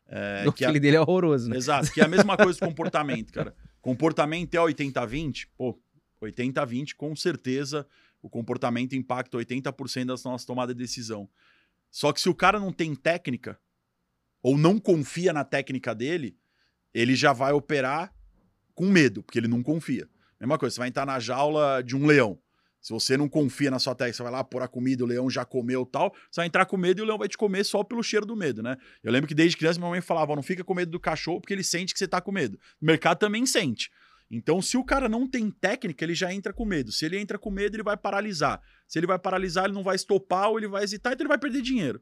É, o feeling é... dele é horroroso, né? Exato, que é a mesma coisa do comportamento, cara. Comportamento é 80-20? Pô, 80-20, com certeza o comportamento impacta 80% das nossas tomadas de decisão. Só que se o cara não tem técnica, ou não confia na técnica dele, ele já vai operar com medo, porque ele não confia. Mesma coisa, você vai entrar na jaula de um leão. Se você não confia na sua técnica, você vai lá pôr a comida, o leão já comeu tal, você vai entrar com medo e o leão vai te comer só pelo cheiro do medo, né? Eu lembro que desde criança minha mãe falava, não fica com medo do cachorro porque ele sente que você tá com medo. O mercado também sente. Então, se o cara não tem técnica, ele já entra com medo. Se ele entra com medo, ele vai paralisar. Se ele vai paralisar, ele não vai estopar ou ele vai hesitar, então ele vai perder dinheiro.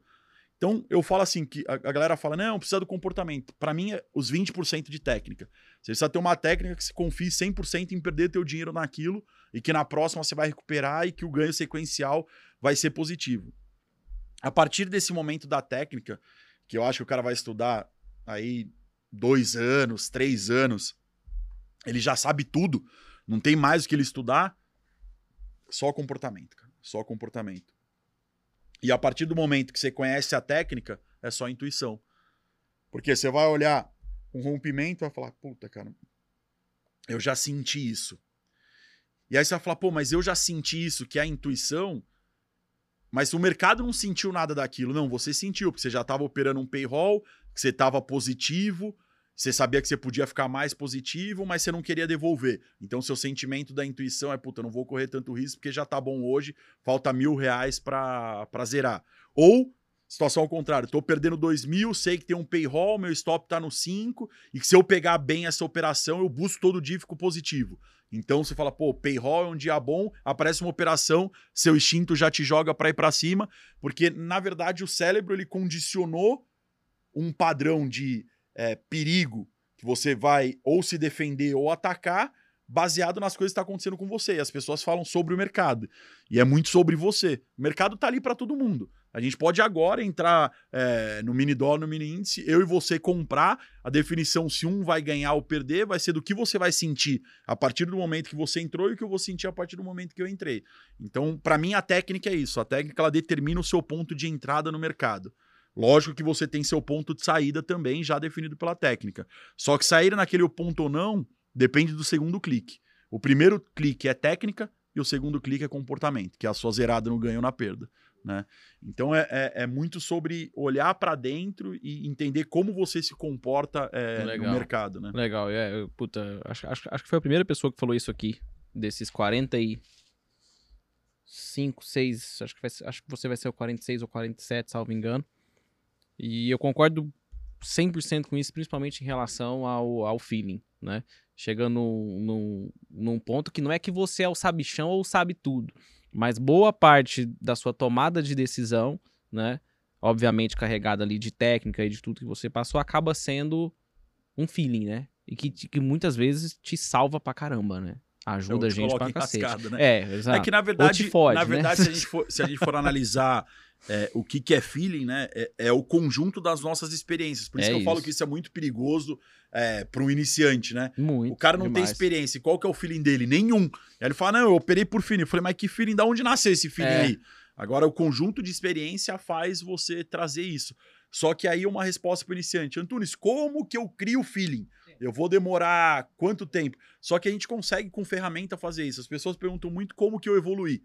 Então, eu falo assim, que a, galera fala, não, precisa do comportamento. Para mim, é os 20% de técnica. Você precisa ter uma técnica que se confie 100% em perder teu dinheiro naquilo e que na próxima você vai recuperar e que o ganho sequencial vai ser positivo. A partir desse momento da técnica, que eu acho que o cara vai estudar aí dois anos, três anos, ele já sabe tudo, não tem mais o que ele estudar, só comportamento, cara. Só comportamento. E a partir do momento que você conhece a técnica, é só intuição. Porque você vai olhar um rompimento e vai falar, puta, cara, eu já senti isso. E aí você vai falar, pô, mas eu já senti isso, que é a intuição. mas o mercado não sentiu nada daquilo. Não, você sentiu, porque você já estava operando um payroll, que você estava positivo, você sabia que você podia ficar mais positivo, mas você não queria devolver. Então, seu sentimento da intuição é, puta, não vou correr tanto risco porque já tá bom hoje, falta mil reais para zerar. Ou, situação ao contrário, tô perdendo dois mil, sei que tem um payroll, meu stop tá no 5, e que se eu pegar bem essa operação, eu busco todo dia e fico positivo. Então você fala, pô, payroll é um dia bom, aparece uma operação, seu instinto já te joga para ir para cima, porque na verdade o cérebro ele condicionou um padrão de é, perigo que você vai ou se defender ou atacar, baseado nas coisas que estão tá acontecendo com você. E as pessoas falam sobre o mercado. E é muito sobre você. O mercado está ali para todo mundo. A gente pode agora entrar é, no mini dólar, no mini índice, eu e você comprar. A definição se um vai ganhar ou perder vai ser do que você vai sentir a partir do momento que você entrou e o que eu vou sentir a partir do momento que eu entrei. Então, para mim, a técnica é isso. A técnica ela determina o seu ponto de entrada no mercado. Lógico que você tem seu ponto de saída também já definido pela técnica. Só que sair naquele ponto ou não depende do segundo clique. O primeiro clique é técnica e o segundo clique é comportamento, que é a sua zerada no ganho ou na perda. Né? Então é, é, é muito sobre olhar para dentro e entender como você se comporta é, no mercado. Né? Legal, é, puta, acho, acho, acho que foi a primeira pessoa que falou isso aqui, desses 45, 6, acho que, vai, acho que você vai ser o 46 ou 47, salvo engano. E eu concordo 100% com isso, principalmente em relação ao, ao feeling, né? Chega num, num, ponto que não é que você é o sabichão ou sabe tudo, mas boa parte da sua tomada de decisão, né? Obviamente carregada ali de técnica e de tudo que você passou, acaba sendo um feeling, né? E que, que muitas vezes te salva pra caramba, né? Ajuda a gente pra cacete. Rascado, né? É, exato. É que na verdade, fode, na né? verdade né? se, a gente for, se a gente for analisar é, o que, que é feeling, né? É, é, o conjunto das nossas experiências. Por isso é que eu isso. falo que isso é muito perigoso é, para um iniciante, né? Muito. O cara não demais. tem experiência. Qual que é o feeling dele? Nenhum. Aí ele fala: não, eu operei por feeling. Eu falei, mas que feeling? Da onde nasceu esse feeling é. aí? Agora, o conjunto de experiência faz você trazer isso. Só que aí uma resposta para o iniciante. Antunes, como que eu crio feeling? Eu vou demorar quanto tempo? Só que a gente consegue com ferramenta fazer isso. As pessoas perguntam muito como que eu evoluí.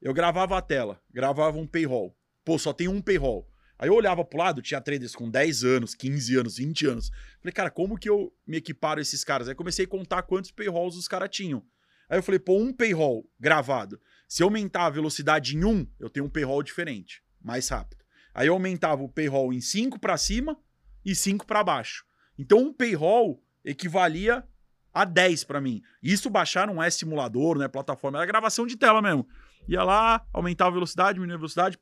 Eu gravava a tela, gravava um payroll. Pô, só tem um payroll. Aí eu olhava pro lado, tinha traders com 10 anos, 15 anos, 20 anos. Falei, cara, como que eu me equiparo esses caras? Aí comecei a contar quantos payrolls os caras tinham. Aí eu falei, pô, um payroll gravado. Se eu aumentar a velocidade em um, eu tenho um payroll diferente, mais rápido. Aí eu aumentava o payroll em 5 para cima e 5 para baixo. Então um payroll equivalia a 10 para mim. Isso baixar não é simulador, não é plataforma, é gravação de tela mesmo. Ia lá, aumentava a velocidade, diminuía a velocidade,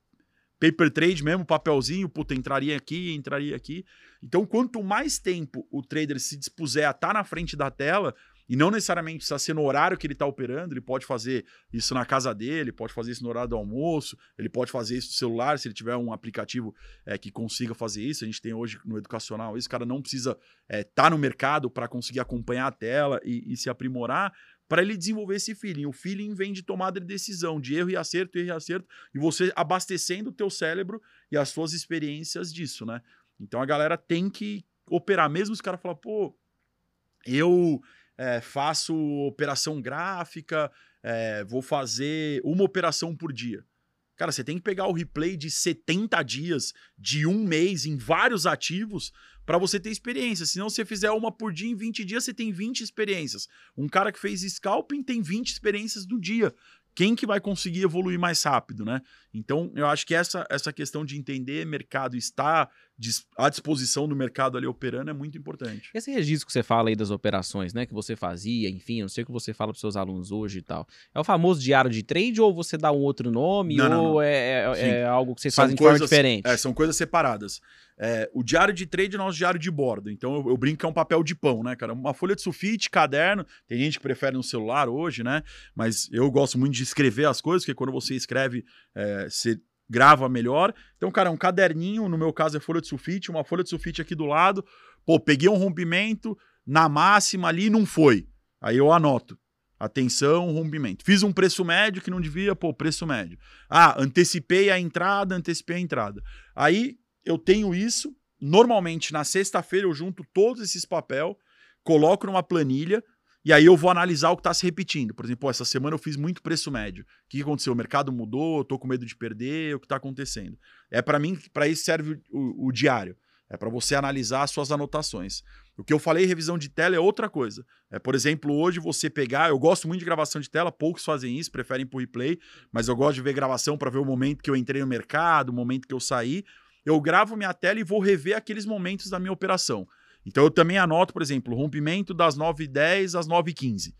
paper trade mesmo, papelzinho, puta, entraria aqui, entraria aqui. Então, quanto mais tempo o trader se dispuser a estar tá na frente da tela, e não necessariamente precisa ser no horário que ele está operando, ele pode fazer isso na casa dele, pode fazer isso no horário do almoço, ele pode fazer isso no celular, se ele tiver um aplicativo é, que consiga fazer isso. A gente tem hoje no educacional isso, o cara não precisa estar é, tá no mercado para conseguir acompanhar a tela e, e se aprimorar para ele desenvolver esse feeling. O feeling vem de tomada de decisão, de erro e acerto, erro e acerto, e você abastecendo o teu cérebro e as suas experiências disso, né? Então a galera tem que operar, mesmo os caras falam, pô, eu é, faço operação gráfica, é, vou fazer uma operação por dia. Cara, você tem que pegar o replay de 70 dias, de um mês, em vários ativos, para você ter experiência. Se não você fizer uma por dia em 20 dias, você tem 20 experiências. Um cara que fez scalping tem 20 experiências no dia quem que vai conseguir evoluir mais rápido, né? Então, eu acho que essa, essa questão de entender mercado, estar à disposição do mercado ali operando é muito importante. Esse registro que você fala aí das operações, né, que você fazia, enfim, eu não sei o que você fala para seus alunos hoje e tal. É o famoso diário de trade ou você dá um outro nome não, ou não, não. É, é, é, algo que vocês são fazem coisas, de forma diferente? É, são coisas separadas. É, o diário de trade é nosso diário de bordo. Então eu, eu, brinco que é um papel de pão, né, cara? Uma folha de sulfite, caderno. Tem gente que prefere no celular hoje, né? Mas eu gosto muito de escrever as coisas, porque quando você escreve, é, você grava melhor. Então, cara, um caderninho, no meu caso é folha de sulfite, uma folha de sulfite aqui do lado. Pô, peguei um rompimento na máxima ali não foi. Aí eu anoto. Atenção, rompimento. Fiz um preço médio que não devia, pô, preço médio. Ah, antecipei a entrada, antecipei a entrada. Aí eu tenho isso. Normalmente, na sexta-feira, eu junto todos esses papel, coloco numa planilha E aí eu vou analisar o que está se repetindo. Por exemplo, essa semana eu fiz muito preço médio. O que aconteceu? O mercado mudou, tô com medo de perder, o que está acontecendo? É para mim, para isso serve o, o, o diário. É para você analisar as suas anotações. O que eu falei, revisão de tela, é outra coisa. É, por exemplo, hoje você pegar. Eu gosto muito de gravação de tela, poucos fazem isso, preferem por replay, mas eu gosto de ver gravação para ver o momento que eu entrei no mercado, o momento que eu saí. Eu gravo minha tela e vou rever aqueles momentos da minha operação. Então eu também anoto, por exemplo, rompimento das 9h10 às 9h15.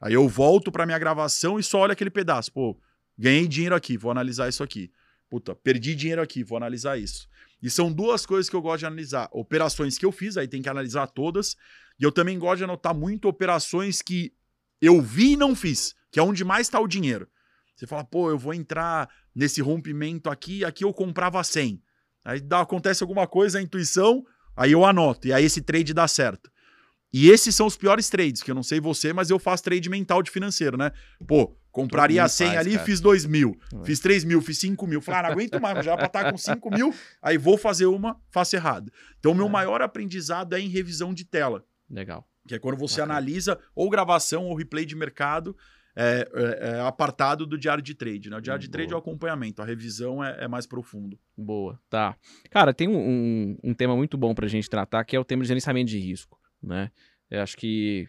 Aí eu volto para minha gravação e só olho aquele pedaço. Pô, ganhei dinheiro aqui, vou analisar isso aqui. Puta, perdi dinheiro aqui, vou analisar isso. E são duas coisas que eu gosto de analisar. Operações que eu fiz, aí tem que analisar todas. E eu também gosto de anotar muito operações que eu vi e não fiz, que é onde mais está o dinheiro. Você fala, pô, eu vou entrar nesse rompimento aqui, aqui eu comprava 100. Aí dá, acontece alguma coisa, a intuição, Aí eu anoto, e aí esse trade dá certo. E esses são os piores trades, que eu não sei você, mas eu faço trade mental de financeiro, né? Pô, compraria 100 faz, ali, cara. fiz 2 mil, é. fiz 3 mil, fiz 5 mil. Falei, ah, não aguento mais, já para estar com 5 mil, aí vou fazer uma, faço errado. Então, o meu é. maior aprendizado é em revisão de tela. Legal. Que é quando você Bacana. analisa ou gravação ou replay de mercado é, é, é, apartado do diário de trade. Né? O diário de trade é o acompanhamento, a revisão é, é mais profundo. Boa, tá. Cara, tem um, um, um tema muito bom para a gente tratar, que é o tema de gerenciamento de risco. Né? Eu acho que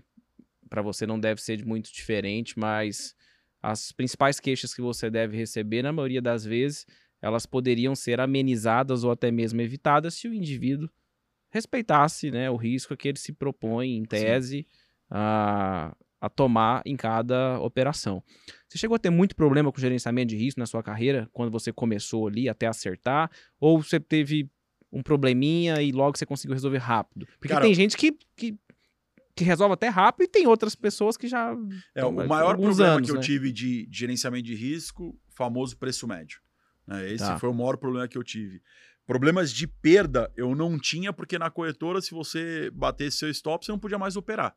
para você não deve ser muito diferente, mas as principais queixas que você deve receber, na maioria das vezes, elas poderiam ser amenizadas ou até mesmo evitadas se o indivíduo respeitasse né, o risco que ele se propõe, em tese, a, a tomar em cada operação. Você chegou a ter muito problema com gerenciamento de risco na sua carreira, quando você começou ali até acertar? Ou você teve um probleminha e logo você conseguiu resolver rápido? Porque Cara, tem gente que, que, que, resolve até rápido e tem outras pessoas que já. É, o maior problema anos, que eu né? tive de, de, gerenciamento de risco, famoso preço médio. Né? Esse tá. foi o maior problema que eu tive. Problemas de perda eu não tinha, porque na corretora, se você batesse seu stop, você não podia mais operar.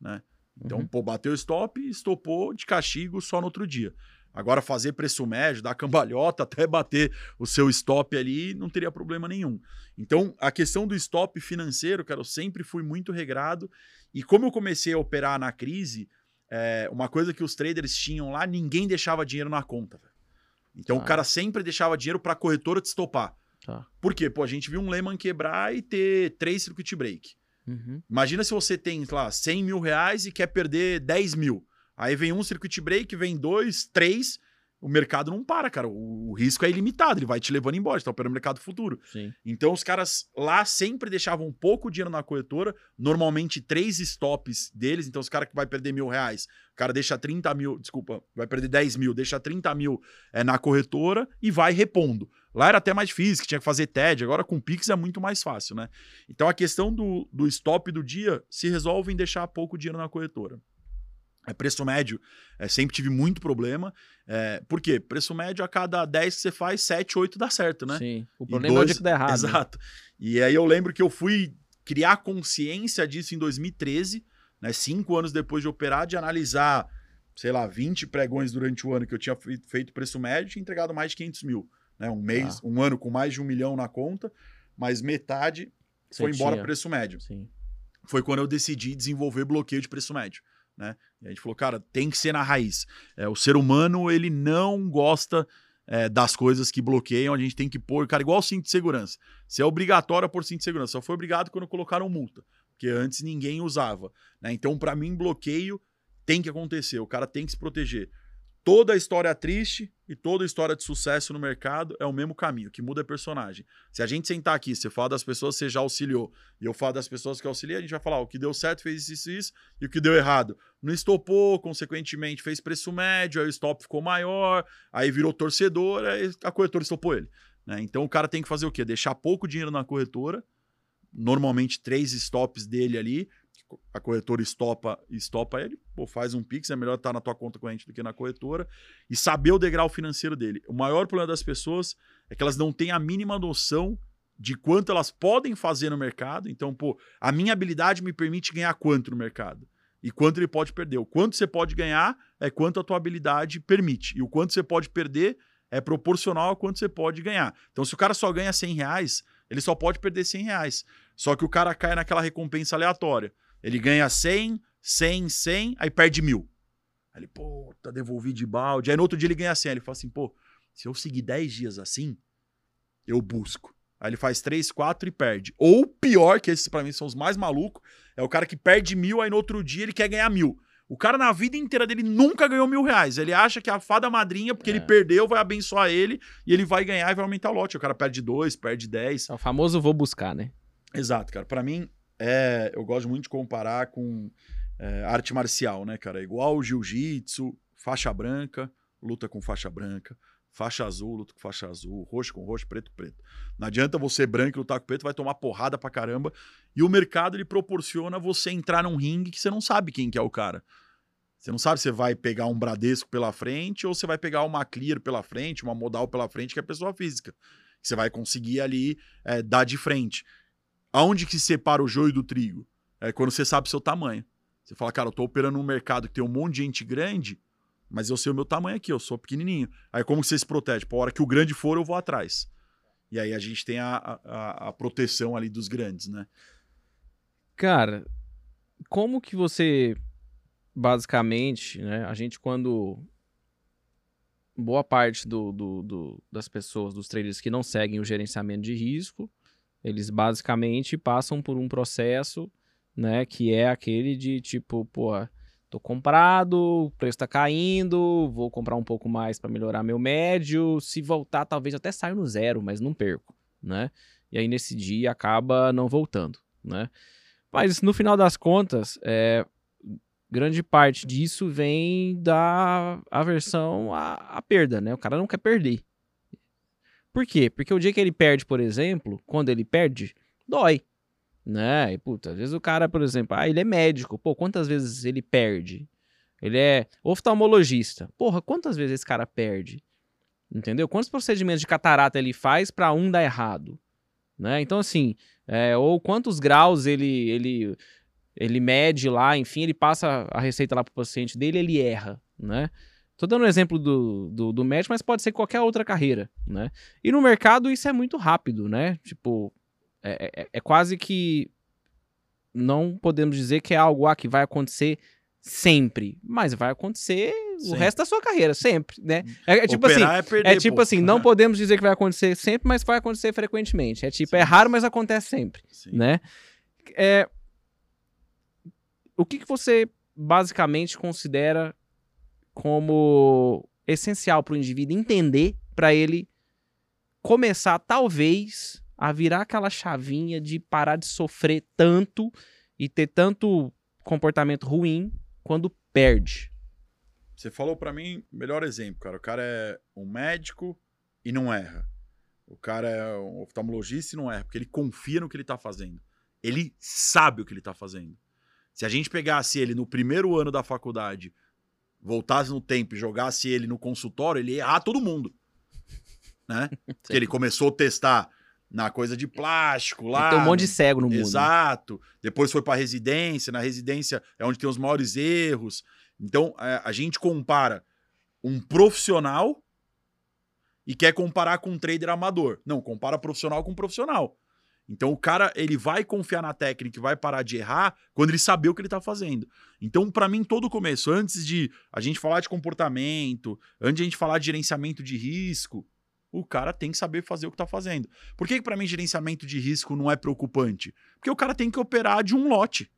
Né? Então, uhum. pô, bateu o stop, estopou de castigo só no outro dia. Agora, fazer preço médio, dar cambalhota até bater o seu stop ali, não teria problema nenhum. Então, a questão do stop financeiro, cara, eu sempre fui muito regrado. E como eu comecei a operar na crise, é, uma coisa que os traders tinham lá, ninguém deixava dinheiro na conta. Véio. Então, o cara sempre deixava dinheiro para a corretora te estopar. Tá. Por quê? Pô, a gente viu um Lehman quebrar e ter três circuit break. Uhum. Imagina se você tem, lá, 100 mil reais e quer perder 10 mil. Aí vem um circuit break, vem dois, três. O mercado não para, cara. O, o risco é ilimitado, ele vai te levando embora. Está operando no mercado futuro. Sim. Então, os caras lá sempre deixavam um pouco dinheiro na corretora, normalmente três stops deles. Então, os caras que vai perder mil reais, o cara deixa 30 mil, desculpa, vai perder 10 mil, deixa 30 mil é, na corretora e vai repondo. Lá era até mais difícil, tinha que fazer TED, agora com Pix é muito mais fácil, né? Então a questão do, do stop do dia se resolve em deixar pouco dinheiro na corretora. É, preço médio, é, sempre tive muito problema. É, por quê? Preço médio, a cada 10 que você faz, 7, 8 dá certo, né? Sim. O problema dois... é o dia que dá errado. Exato. E aí eu lembro que eu fui criar consciência disso em 2013, né? Cinco anos depois de operar, de analisar, sei lá, 20 pregões durante o ano que eu tinha feito preço médio e entregado mais de 500 mil. Né? Um mês, ah. um ano com mais de um milhão na conta, mas metade Você foi embora tinha. preço médio. Sim. Foi quando eu decidi desenvolver bloqueio de preço médio. Né? E a gente falou, cara, tem que ser na raiz. É, o ser humano, ele não gosta é, das coisas que bloqueiam, a gente tem que pôr, cara, igual o cinto de segurança. Se é obrigatório pôr cinto de segurança, só foi obrigado quando colocaram multa, porque antes ninguém usava. Né? Então, para mim, bloqueio tem que acontecer, o cara tem que se proteger toda história triste e toda história de sucesso no mercado é o mesmo caminho, que muda é personagem. Se a gente sentar aqui, você fala das pessoas que você já auxiliou, e eu falo das pessoas que auxiliei, a gente vai falar o que deu certo fez isso, isso, e o que deu errado. Não estopou, consequentemente fez preço médio, aí o stop ficou maior, aí virou torcedor, aí a corretora estopou ele. Né? Então o cara tem que fazer o quê? Deixar pouco dinheiro na corretora, normalmente três stops dele ali, a corretora estopa, estopa ele, pô, faz um Pix, é melhor estar na tua conta corrente do que na corretora, e saber o degrau financeiro dele. O maior problema das pessoas é que elas não têm a mínima noção de quanto elas podem fazer no mercado. Então, pô, a minha habilidade me permite ganhar quanto no mercado? E quanto ele pode perder. O quanto você pode ganhar é quanto a tua habilidade permite. E o quanto você pode perder é proporcional ao quanto você pode ganhar. Então, se o cara só ganha 100 reais, ele só pode perder 100 reais. Só que o cara cai naquela recompensa aleatória. Ele ganha 100, 100, 100, aí perde mil. Aí ele, pô, tá devolvi de balde. Aí no outro dia ele ganha 100. Aí ele fala assim, pô, se eu seguir 10 dias assim, eu busco. Aí ele faz 3, 4 e perde. Ou pior, que esses pra mim são os mais malucos, é o cara que perde mil, aí no outro dia ele quer ganhar mil. O cara na vida inteira dele nunca ganhou mil reais. Ele acha que a fada madrinha, porque É. ele perdeu, vai abençoar ele e ele vai ganhar e vai aumentar o lote. O cara perde dois, perde 10. É o famoso vou buscar, né? Exato, cara. Pra mim, é, eu gosto muito de comparar com é, arte marcial, né, cara? Igual jiu-jitsu, faixa branca, luta com faixa branca, faixa azul, luta com faixa azul, roxo com roxo, preto com preto. Não adianta você branco e lutar com preto, vai tomar porrada pra caramba. E o mercado, ele proporciona você entrar num ringue que você não sabe quem que é o cara. Você não sabe se vai pegar um Bradesco pela frente ou você vai pegar uma Clear pela frente, uma Modal pela frente, que é pessoa física. Você vai conseguir ali é, dar de frente. Aonde que separa o joio do trigo? É quando você sabe o seu tamanho. Você fala, cara, eu tô operando num mercado que tem um monte de gente grande, mas eu sei o meu tamanho aqui, eu sou pequenininho. Aí como você se protege? Pô, a hora que o grande for, eu vou atrás. E aí a gente tem a, a, a proteção ali dos grandes, né? Cara, como que você basicamente, né? A gente quando boa parte do, do- do- das pessoas, dos traders que não seguem o gerenciamento de risco, eles basicamente passam por um processo, né? Que é aquele de tipo, pô, tô comprado, o preço tá caindo, vou comprar um pouco mais para melhorar meu médio, se voltar talvez até saia no zero, mas não perco, né? E aí nesse dia acaba não voltando, né? Mas no final das contas, é, grande parte disso vem da aversão à, à perda, né? O cara não quer perder. Por quê? Porque o dia que ele perde, por exemplo, quando ele perde, dói. Né? E, puta, às vezes o cara, por exemplo, ah, ele é médico. Pô, quantas vezes ele perde? Ele é oftalmologista. Porra, quantas vezes esse cara perde? Entendeu? Quantos procedimentos de catarata ele faz pra um dar errado? Né? Então, assim, é, ou quantos graus ele, ele, ele mede lá, enfim, ele passa a receita lá pro paciente dele ele erra, né? Tô dando um exemplo do, do, do médico, mas pode ser qualquer outra carreira, né? E no mercado isso é muito rápido, né? Tipo, é, é, é quase que não podemos dizer que é algo ah, que vai acontecer sempre, mas vai acontecer o Sempre. resto da sua carreira, sempre, né? É, é tipo assim, Operar é perder, é tipo pô. assim, não podemos dizer que vai acontecer sempre, mas vai acontecer frequentemente. É tipo, Sim. é raro, mas acontece sempre, Sim. né? É, o que, que você basicamente considera como essencial para o indivíduo entender para ele começar, talvez, a virar aquela chavinha de parar de sofrer tanto e ter tanto comportamento ruim quando perde? Você falou pra mim, melhor exemplo, cara. O cara é um médico e não erra. O cara é um oftalmologista e não erra, porque ele confia no que ele tá fazendo. Ele sabe o que ele tá fazendo. Se a gente pegasse ele no primeiro ano da faculdade, voltasse no tempo e jogasse ele no consultório, ele ia errar todo mundo. Né? Porque ele começou a testar na coisa de plástico lá. Tem um monte de cego no mundo. né? Exato. Depois foi para residência. Na residência é onde tem os maiores erros. Então é, a gente compara um profissional e quer comparar com um trader amador. Não, compara profissional com profissional. Então o cara ele vai confiar na técnica e vai parar de errar quando ele saber o que ele tá fazendo. Então para mim todo começo, antes de a gente falar de comportamento, antes de a gente falar de gerenciamento de risco, o cara tem que saber fazer o que tá fazendo. Por que, que para mim gerenciamento de risco não é preocupante? Porque o cara tem que operar de um lote.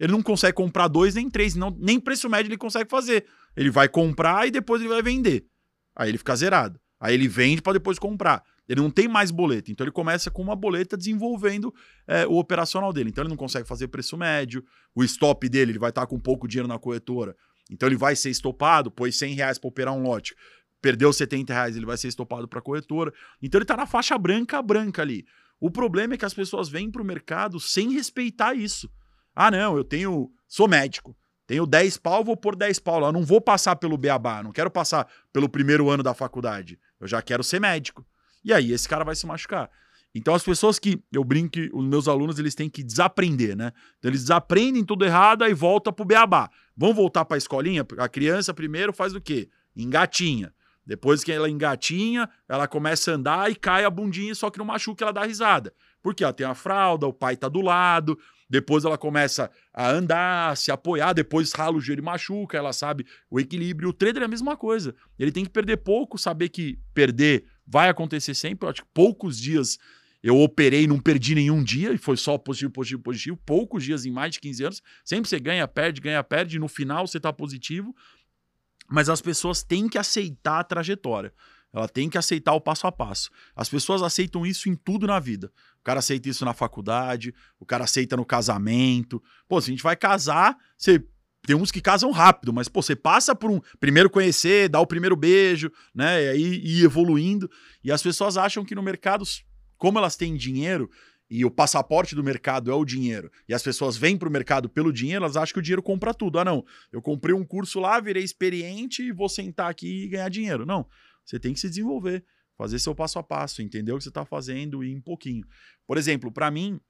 Ele não consegue comprar dois nem três, não, nem preço médio ele consegue fazer. Ele vai comprar e depois ele vai vender. Aí ele fica zerado. Aí ele vende para depois comprar. Ele não tem mais boleta. Então ele começa com uma boleta desenvolvendo é, o operacional dele. Então ele não consegue fazer preço médio. O stop dele, ele vai estar com pouco dinheiro na corretora. Então ele vai ser estopado, pôs 100 reais para operar um lote. Perdeu 70 reais, ele vai ser estopado para corretora. Então ele tá na faixa branca branca ali. O problema é que as pessoas vêm para o mercado sem respeitar isso. Ah, não, eu tenho. Sou médico. Tenho 10 pau, vou pôr 10 pau lá. Eu não vou passar pelo beabá, não quero passar pelo primeiro ano da faculdade. Eu já quero ser médico. E aí esse cara vai se machucar. Então as pessoas que eu brinco os meus alunos eles têm que desaprender, né? Então eles desaprendem tudo errado e volta pro beabá. Vão voltar para a escolinha? A criança primeiro faz o quê? Engatinha. Depois que ela engatinha, ela começa a andar e cai a bundinha, só que não machuca, ela dá risada. Porque ela tem a fralda, o pai tá do lado. Depois ela começa a andar, se apoiar, depois rala o joelho e machuca, ela sabe o equilíbrio. O trader é a mesma coisa. Ele tem que perder pouco, saber que perder vai acontecer sempre. Eu acho que poucos dias eu operei, não perdi nenhum dia, e foi só positivo, positivo, positivo. Poucos dias em mais de 15 anos. Sempre você ganha, perde, ganha, perde. No final você está positivo. Mas as pessoas têm que aceitar a trajetória. Ela tem que aceitar o passo a passo. As pessoas aceitam isso em tudo na vida. O cara aceita isso na faculdade, o cara aceita no casamento. Pô, se a gente vai casar, você tem uns que casam rápido, mas pô, você passa por um primeiro conhecer, dar o primeiro beijo, né? E aí ir evoluindo. E as pessoas acham que no mercado, como elas têm dinheiro e o passaporte do mercado é o dinheiro, e as pessoas vêm para o mercado pelo dinheiro, elas acham que o dinheiro compra tudo. Ah, não, eu comprei um curso lá, virei experiente e vou sentar aqui e ganhar dinheiro. Não. Você tem que se desenvolver, fazer seu passo a passo, entender o que você está fazendo e ir um pouquinho. Por exemplo, para mim,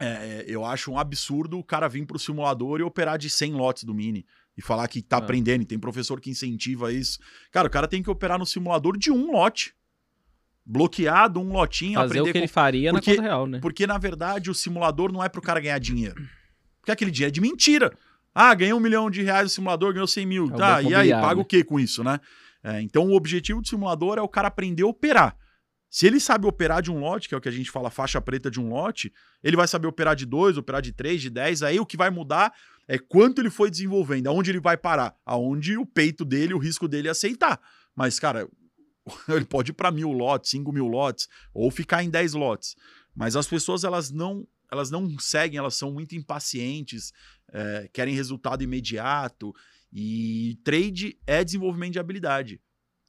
é, é, eu acho um absurdo o cara vir para o simulador e operar de 100 lotes do Mini e falar que está ah. aprendendo, e tem professor que incentiva isso. Cara, o cara tem que operar no simulador de um lote. Bloqueado, um lotinho, Fazer aprender o que com... ele faria porque, na conta real, né? Porque, na verdade, o simulador não é para o cara ganhar dinheiro. Porque aquele dinheiro é de mentira. Ah, ganhei um milhão de reais no simulador, ganhou 100 mil. É tá, e aí, paga o que com isso, né? É, então, o objetivo do simulador é o cara aprender a operar. Se ele sabe operar de um lote, que é o que a gente fala faixa preta de um lote, ele vai saber operar de dois, operar de três, de dez. Aí o que vai mudar é quanto ele foi desenvolvendo, aonde ele vai parar, aonde o peito dele, o risco dele é aceitar. Mas, cara, ele pode ir para mil lotes, cinco mil lotes, ou ficar em dez lotes. Mas as pessoas, elas não elas não seguem, elas são muito impacientes, é, querem resultado imediato. E trade é desenvolvimento de habilidade.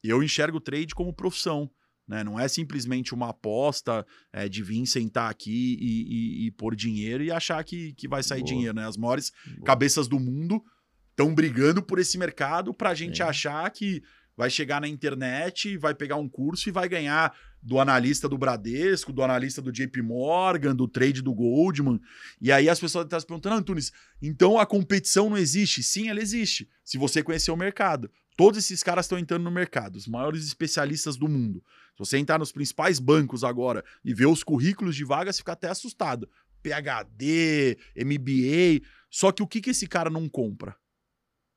Eu enxergo o trade como profissão. Né? Não é simplesmente uma aposta é, de vir sentar aqui e, e, e pôr dinheiro e achar que, que vai sair Boa. dinheiro. Né? As maiores Boa. cabeças do mundo estão brigando por esse mercado para a gente é. achar que vai chegar na internet, vai pegar um curso e vai ganhar do analista do Bradesco, do analista do JP Morgan, do trade do Goldman. E aí as pessoas estão se perguntando, Antunes, então a competição não existe? Sim, ela existe, se você conhecer o mercado. Todos esses caras estão entrando no mercado, os maiores especialistas do mundo. Se você entrar nos principais bancos agora e ver os currículos de vagas, fica até assustado. PhD, MBA. Só que o que, que esse cara não compra?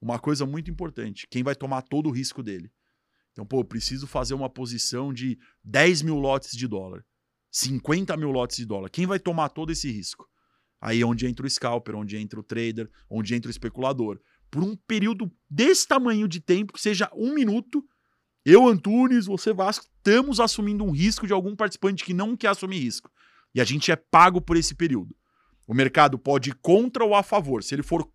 Uma coisa muito importante: quem vai tomar todo o risco dele. Então, pô, preciso fazer uma posição de 10 mil lotes de dólar, 50 mil lotes de dólar. Quem vai tomar todo esse risco? Aí é onde entra o scalper, onde entra o trader, onde entra o especulador. Por um período desse tamanho de tempo, que seja um minuto, eu, Antunes, você, Vasco, estamos assumindo um risco de algum participante que não quer assumir risco. E a gente é pago por esse período. O mercado pode ir contra ou a favor. Se ele for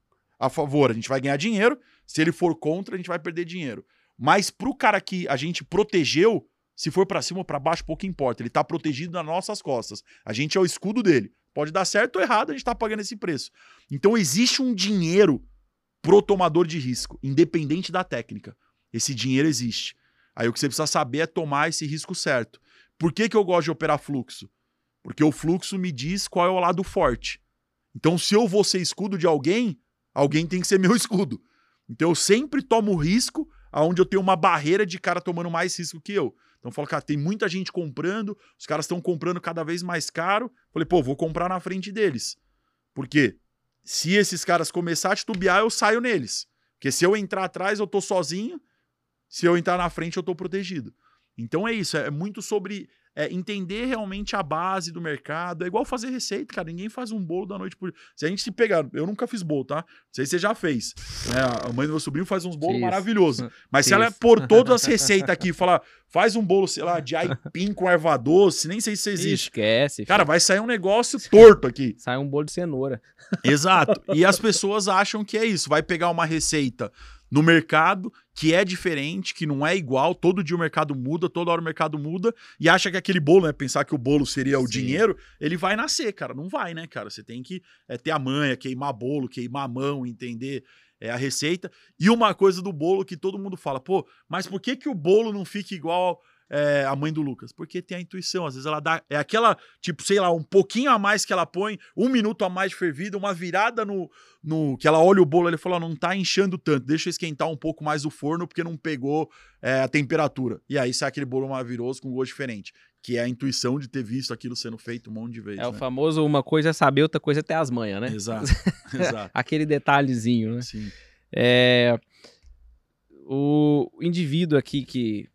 a favor, a gente vai ganhar dinheiro. Se ele for contra, a gente vai perder dinheiro. Mas pro cara que a gente protegeu, se for para cima ou para baixo, pouco importa. Ele tá protegido nas nossas costas. A gente é o escudo dele. Pode dar certo ou errado, a gente tá pagando esse preço. Então existe um dinheiro pro tomador de risco, independente da técnica. Esse dinheiro existe. Aí o que você precisa saber é tomar esse risco certo. Por que, que eu gosto de operar fluxo? Porque o fluxo me diz qual é o lado forte. Então, se eu vou ser escudo de alguém, alguém tem que ser meu escudo. Então eu sempre tomo risco aonde eu tenho uma barreira de cara tomando mais risco que eu. Então eu falo, cara, tem muita gente comprando, os caras estão comprando cada vez mais caro. Falei, pô, vou comprar na frente deles. Por quê? Se esses caras começarem a titubear, eu saio neles. Porque se eu entrar atrás, eu tô sozinho. Se eu entrar na frente, eu tô protegido. Então é isso, é muito sobre é, entender realmente a base do mercado. É igual fazer receita, cara. Ninguém faz um bolo da noite por Se a gente se pegar, eu nunca fiz bolo, tá? Não sei se você já fez. Né? A mãe do meu sobrinho faz uns bolos maravilhosos. Mas se ela pôr todas as receitas aqui e falar, faz um bolo, sei lá, de aipim com erva doce, nem sei se existe. Esquece. Cara, vai sair um negócio torto aqui. Sai um bolo de cenoura. Exato. E as pessoas acham que é isso. Vai pegar uma receita no mercado que é diferente, que não é igual, todo dia o mercado muda, toda hora o mercado muda, e acha que aquele bolo, né, pensar que o bolo seria o Sim. dinheiro, ele vai nascer, cara, não vai, né, cara, você tem que é, ter a manha, queimar bolo, queimar a mão, entender é, a receita, e uma coisa do bolo que todo mundo fala, pô, mas por que que o bolo não fica igual é, a mãe do Lucas? Porque tem a intuição. Às vezes ela dá. É aquela, tipo, sei lá, um pouquinho a mais que ela põe, um minuto a mais de fervida, uma virada no. no que ela olha o bolo ele fala: não tá inchando tanto, deixa eu esquentar um pouco mais o forno porque não pegou é, a temperatura. E aí sai aquele bolo maravilhoso com gosto diferente. Que é a intuição de ter visto aquilo sendo feito um monte de vezes. É o né? famoso uma coisa é saber, outra coisa é ter as manhas, né? Exato, exato. Aquele detalhezinho, né? Sim. É, o indivíduo aqui que,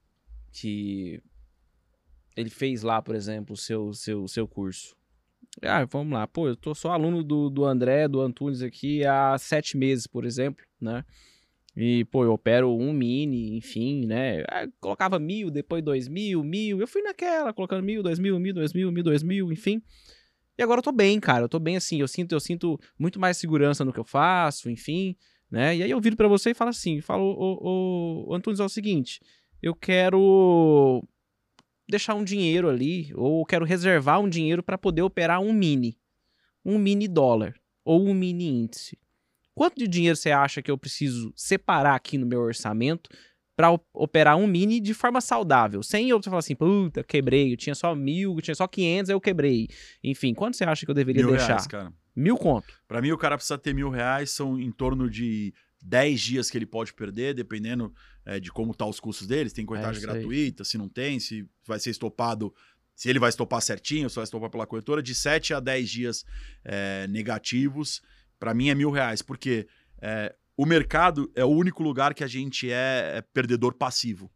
que ele fez lá, por exemplo, o seu, seu, seu curso. Ah, vamos lá. Pô, eu tô só aluno do, do André, do Antunes aqui há sete meses, por exemplo, né? E, pô, eu opero um mini, enfim, né? Ah, colocava mil, depois dois mil, mil. Eu fui naquela, colocando mil, dois mil, mil, dois mil, mil, dois mil, enfim. E agora eu tô bem, cara. Eu tô bem assim. Eu sinto, eu sinto muito mais segurança no que eu faço, enfim né? E aí eu viro para você e falo assim, falo, ô, ô, Antunes, é o seguinte, eu quero deixar um dinheiro ali, ou quero reservar um dinheiro para poder operar um mini, um mini dólar, ou um mini índice. Quanto de dinheiro você acha que eu preciso separar aqui no meu orçamento para operar um mini de forma saudável, sem eu falar assim, puta, quebrei, eu tinha só mil, eu tinha só 500, aí eu quebrei. Enfim, quanto você acha que eu deveria Mil deixar? reais, cara. Mil conto. Para mim, o cara precisa ter mil reais, são em torno de 10 dias que ele pode perder, dependendo é, de como tá os custos deles. Tem corretagem É gratuita, se não tem, se vai ser estopado, se ele vai estopar certinho, se vai estopar pela corretora, de 7 a 10 dias é, negativos. Para mim é mil reais, porque é, o mercado é o único lugar que a gente é, é perdedor passivo.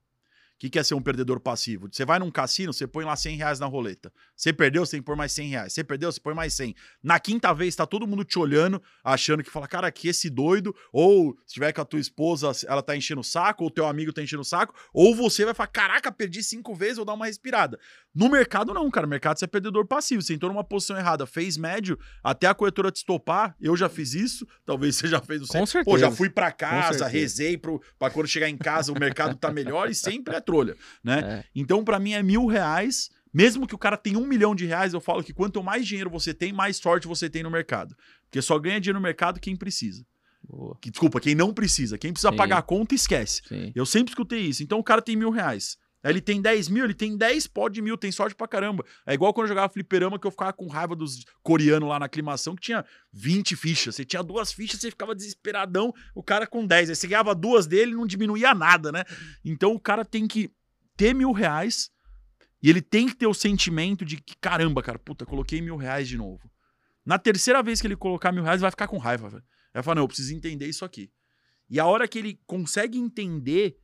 O que, que é ser um perdedor passivo? Você vai num cassino, você põe lá 100 reais na roleta. Você perdeu, você tem que pôr mais 100 reais. Você perdeu, você põe mais 100. Na quinta vez, tá todo mundo te olhando, achando que fala, cara, que esse doido, ou se tiver com a tua esposa, ela tá enchendo o saco, ou teu amigo tá enchendo o saco, ou você vai falar, caraca, perdi cinco vezes, vou dar uma respirada. No mercado, não, cara. No mercado, você é perdedor passivo. Você entrou numa posição errada, fez médio, até a corretora te estopar. Eu já fiz isso, talvez você já fez o Com Pô, já certeza. fui pra casa, certeza. rezei pro, pra quando chegar em casa o mercado tá melhor e sempre é né? É. Então, pra mim, é mil reais. Mesmo que o cara tenha um milhão de reais, eu falo que quanto mais dinheiro você tem, mais sorte você tem no mercado. Porque só ganha dinheiro no mercado quem precisa. Que, desculpa, quem não precisa. Quem precisa Sim. pagar a conta, esquece. Sim. Eu sempre escutei isso. Então o cara tem mil reais. Ele tem 10 mil, ele tem 10 pó de mil, tem sorte pra caramba. É igual quando eu jogava fliperama que eu ficava com raiva dos coreanos lá na aclimação, que tinha 20 fichas. Você tinha duas fichas, você ficava desesperadão, o cara com 10. Aí você ganhava duas dele não diminuía nada, né? Então o cara tem que ter mil reais e ele tem que ter o sentimento de que, caramba, cara, puta, coloquei mil reais de novo. Na terceira vez que ele colocar mil reais, vai ficar com raiva, velho. Vai falar, não, eu preciso entender isso aqui. E a hora que ele consegue entender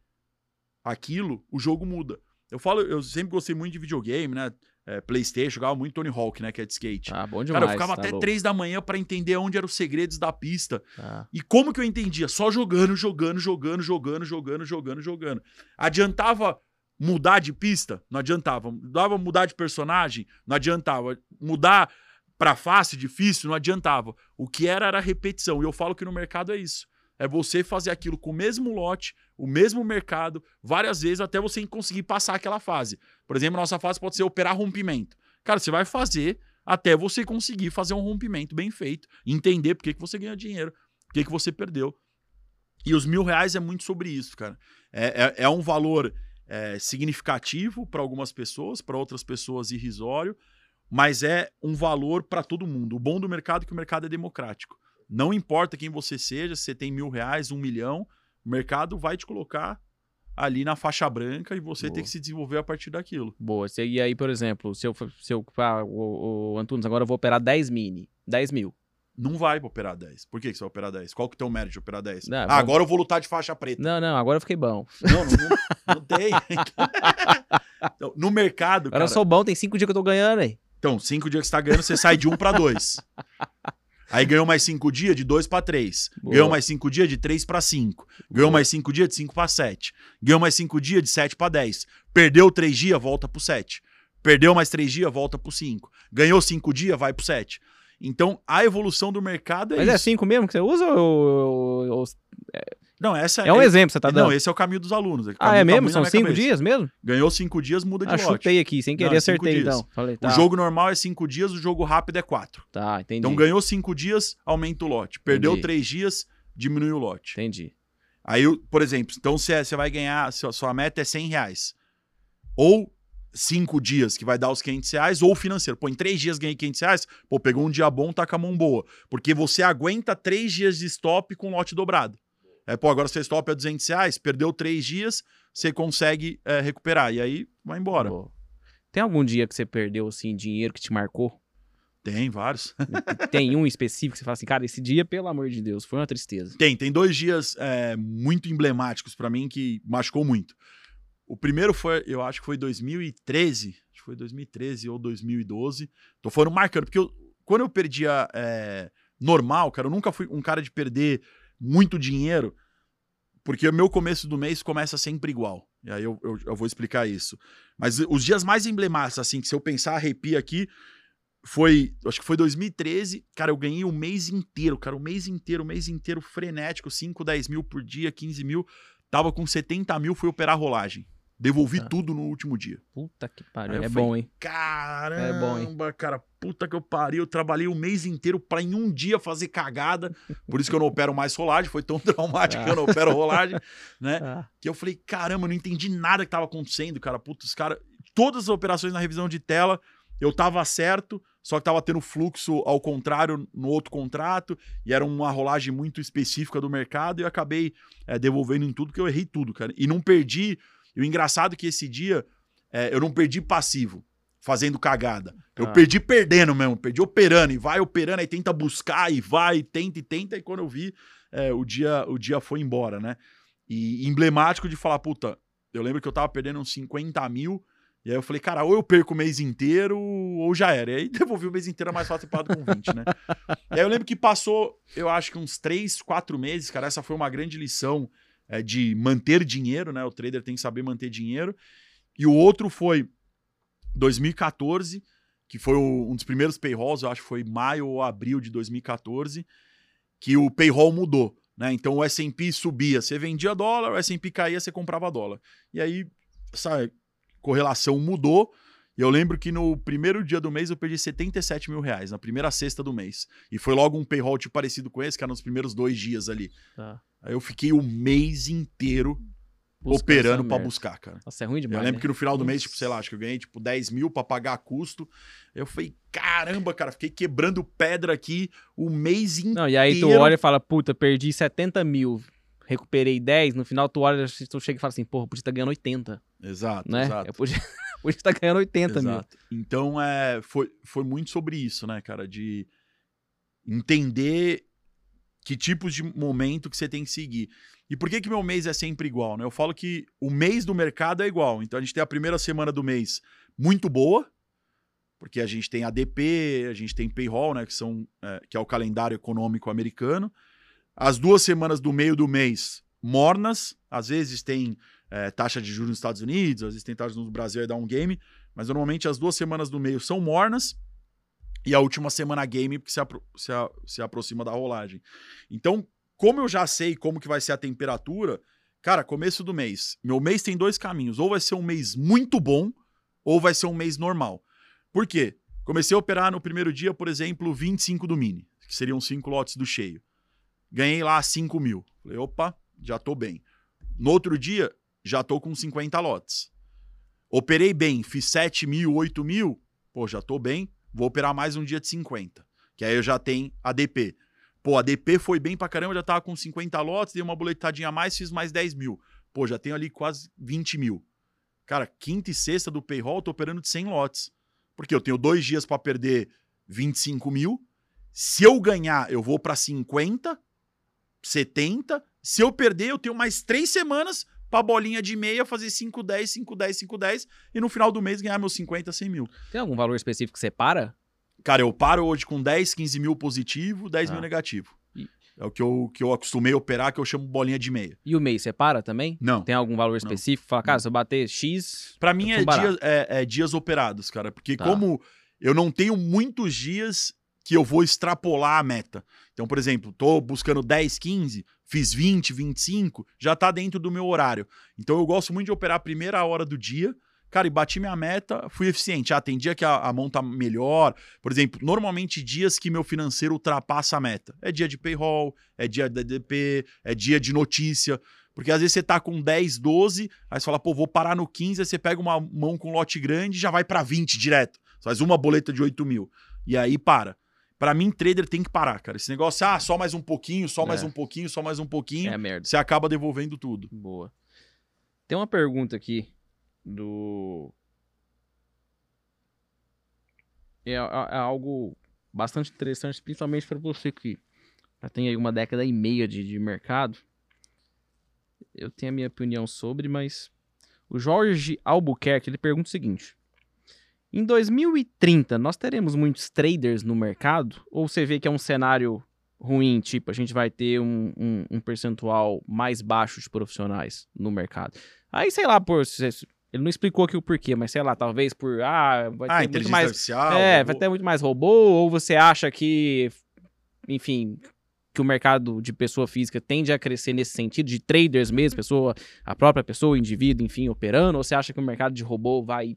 aquilo, o jogo muda. Eu falo, eu sempre gostei muito de videogame, né? É, Playstation, jogava muito Tony Hawk, né? Que é de skate. Ah, bom demais. Cara, eu ficava tá até louco. três da manhã pra entender onde eram os segredos da pista. Tá. E como que eu entendia? Só jogando, jogando, jogando, jogando, jogando, jogando, jogando. Adiantava mudar de pista? Não adiantava. Dava mudar de personagem? Não adiantava. Mudar pra fácil, difícil? Não adiantava. O que era era repetição. E eu falo que no mercado é isso. É você fazer aquilo com o mesmo lote, o mesmo mercado, várias vezes até você conseguir passar aquela fase. Por exemplo, nossa fase pode ser operar rompimento. Cara, você vai fazer até você conseguir fazer um rompimento bem feito, entender por que, que você ganhou dinheiro, por que, que você perdeu. E os mil reais é muito sobre isso, cara. É, é, é um valor é, significativo para algumas pessoas, para outras pessoas irrisório, mas é um valor para todo mundo. O bom do mercado é que o mercado é democrático. Não importa quem você seja, se você tem mil reais, um milhão, o mercado vai te colocar ali na faixa branca e você Boa. tem que se desenvolver a partir daquilo. Boa. E aí, por exemplo, se eu, se eu ah, o, o Antunes, agora eu vou operar 10 mini, 10 mil. Não vai operar 10. Por que, que você vai operar 10? Qual que é o teu mérito de operar 10? Não, ah, vamos- agora eu vou lutar de faixa preta. Não, não, agora eu fiquei bom. Não, não, não, não tem. Então, no mercado, Agora cara, eu sou bom, tem cinco dias que eu tô ganhando aí. então, cinco dias que você tá ganhando, você sai de um para dois. Aí ganhou mais cinco dias de dois para três. Boa. Ganhou mais cinco dias de três para cinco. Ganhou Boa. mais cinco dias de cinco para sete. Ganhou mais cinco dias de sete para dez. Perdeu três dias, volta pro sete. Perdeu mais três dias, volta pro cinco. Ganhou cinco dias, vai pro sete. Então, a evolução do mercado é Mas é isso. cinco mesmo que você usa ou... ou- ou- Não, essa É um exemplo que você tá Não, dando. esse é o caminho dos alunos. O Ah, é mesmo? São cinco cabeça. dias mesmo? Ganhou cinco dias, muda de Ah, lote. chutei aqui, sem querer Não, é acertei dias. então. Falei, tá. O jogo normal é cinco dias, o jogo rápido é quatro. Tá, entendi. Então ganhou cinco dias, aumenta o lote. Perdeu Entendi. três dias, diminui o lote. Entendi. Aí, por exemplo, então você você vai ganhar, sua, sua meta é 100 reais. ou cinco dias, que vai dar os 500 reais, ou financeiro. Pô, em três dias ganhei 500 reais, pô, pegou um dia bom, tá com a mão boa. Porque você aguenta três dias de stop com lote dobrado. É, pô, agora você stop a 200 reais, perdeu três dias, você consegue é, recuperar. E aí, vai embora. Tem algum dia que você perdeu, assim, dinheiro que te marcou? Tem vários. tem um específico que você fala assim, cara, esse dia, pelo amor de Deus, foi uma tristeza. Tem, tem dois dias é, muito emblemáticos para mim que machucou muito. O primeiro foi, eu acho que foi 2013, acho que foi 2013 ou 2012. Tô falando marcando, porque eu, quando eu perdia é, normal, cara, eu nunca fui um cara de perder muito dinheiro, porque o meu começo do mês começa sempre igual. E aí eu, eu, eu vou explicar isso. Mas os dias mais emblemáticos, assim, que se eu pensar, arrepia aqui, foi, acho que foi 2013, cara, eu ganhei o mês inteiro, cara, o mês inteiro, o mês inteiro frenético, 5, 10 mil por dia, 15 mil, tava com 70 mil, fui operar rolagem. Devolvi tá. tudo no último dia. Puta que pariu. É falei, bom, hein? Caramba, é bom, hein? cara. Puta que eu pariu. Eu trabalhei o mês inteiro pra em um dia fazer cagada. Por isso que eu não opero mais rolagem. Foi tão traumático ah. que eu não opero rolagem, né? Ah. Que eu falei, caramba, eu não entendi nada que tava acontecendo, cara. Puta, os caras. Todas as operações na revisão de tela, eu tava certo, só que tava tendo fluxo ao contrário no outro contrato, e era uma rolagem muito específica do mercado, e eu acabei é, devolvendo em tudo, que eu errei tudo, cara. E não perdi e o engraçado é que esse dia é, eu não perdi passivo, fazendo cagada. Eu ah. perdi perdendo mesmo, perdi operando, e vai operando, aí tenta buscar, e vai, e tenta, e tenta, e quando eu vi, é, o, dia, o dia foi embora, né? E emblemático de falar, puta, eu lembro que eu tava perdendo uns 50 mil, e aí eu falei, cara, ou eu perco o mês inteiro, ou já era. E aí devolvi o mês inteiro, é mais fácil com 20, né? e aí eu lembro que passou, eu acho que uns 3, 4 meses, cara, essa foi uma grande lição é, de manter dinheiro, né? O trader tem que saber manter dinheiro. E o outro foi 2014, que foi o, um dos primeiros payrolls, eu acho que foi maio ou abril de 2014, que o payroll mudou. Né? Então o S&P subia, você vendia dólar, o S&P caía, você comprava dólar. E aí essa correlação mudou. E eu lembro que no primeiro dia do mês eu perdi 77 mil reais, na primeira sexta do mês. E foi logo um payroll tipo parecido com esse, que era nos primeiros dois dias ali. Tá. Aí eu fiquei o mês inteiro operando para buscar, cara. Nossa, é ruim demais. Eu lembro né? que no final do mês, tipo, sei lá, acho que eu ganhei tipo 10 mil pra pagar custo. Eu falei, caramba, cara, fiquei quebrando pedra aqui o mês inteiro. Não, e aí tu olha e fala, puta, perdi 70 mil, recuperei 10. No final tu olha, tu chega e fala assim, porra, podia estar ganhando 80. Exato, né? exato. Eu podia, podia estar ganhando 80 exato. mil. Então, é, foi, foi muito sobre isso, né, cara, de entender que tipos de momento que você tem que seguir. E por que que meu mês é sempre igual, né? Eu falo que o mês do mercado é igual. Então a gente tem a primeira semana do mês muito boa, porque a gente tem ADP, a gente tem payroll, né, que são é, que é o calendário econômico americano. As duas semanas do meio do mês mornas, às vezes tem é, taxa de juros nos Estados Unidos, às vezes tem taxa no Brasil e dá um game, mas normalmente as duas semanas do meio são mornas e a última semana game, porque se, apro se, se aproxima da rolagem. Então, como eu já sei como que vai ser a temperatura, cara, começo do mês. Meu mês tem dois caminhos. Ou vai ser um mês muito bom, ou vai ser um mês normal. Por quê? Comecei a operar no primeiro dia, por exemplo, 25 do mini, que seriam 5 lotes do cheio. Ganhei lá 5 mil. Falei, opa, já tô bem. No outro dia, já tô com 50 lotes. Operei bem, fiz 7 mil, 8 mil, pô, já tô bem vou operar mais um dia de 50, que aí eu já tenho ADP. Pô, a DP foi bem pra caramba, já tava com 50 lotes, dei uma boletadinha a mais, fiz mais 10 mil. Pô, já tenho ali quase 20 mil. Cara, quinta e sexta do payroll, tô operando de 100 lotes. Porque eu tenho dois dias para perder 25 mil. Se eu ganhar, eu vou para 50, 70. Se eu perder, eu tenho mais três semanas pra bolinha de meia fazer 5, 10, 5, 10, 5, 10 e no final do mês ganhar meus 50, 100 mil. Tem algum valor específico que você para? Cara, eu paro hoje com 10, 15 mil positivo, 10 ah. mil negativo. É o que eu, que eu acostumei a operar, que eu chamo bolinha de meia. E o mês, você para também? Não. Tem algum valor específico? Fala, cara, se eu bater X. Pra mim é, dia, é, é, dias operados, cara. Porque tá. como eu não tenho muitos dias que eu vou extrapolar a meta. Então, por exemplo, tô buscando 10, 15, fiz 20, 25, já tá dentro do meu horário. Então eu gosto muito de operar a primeira hora do dia. Cara, e bati minha meta, fui eficiente. Ah, tem dia que a, a mão tá melhor. Por exemplo, normalmente dias que meu financeiro ultrapassa a meta. É dia de payroll, é dia de DDP, é dia de notícia. Porque às vezes você tá com 10, 12, aí você fala, pô, vou parar no 15, aí você pega uma mão com lote grande e já vai para 20 direto. Você faz uma boleta de 8 mil. E aí para. Para mim, trader tem que parar, cara. Esse negócio, ah, só mais um pouquinho, só mais É. um pouquinho, só mais um pouquinho. É merda. Você acaba devolvendo tudo. Boa. Tem uma pergunta aqui do. É, é- é algo bastante interessante, principalmente para você que já tem aí uma década e meia de, de mercado. Eu tenho a minha opinião sobre, mas o Jorge Albuquerque ele pergunta o seguinte: Em 2030 nós teremos muitos traders no mercado? Ou você vê que é um cenário ruim, tipo, a gente vai ter um, um, um percentual mais baixo de profissionais no mercado. Aí, sei lá, por. Ele não explicou aqui o porquê, mas sei lá, talvez por. Ah, vai ah, ter muito mais. artificial. é, robô. vai ter muito mais robô, ou você acha que. Enfim. Que o mercado de pessoa física tende a crescer nesse sentido, de traders mesmo, pessoa, a própria pessoa, o indivíduo, enfim, operando, ou você acha que o mercado de robô vai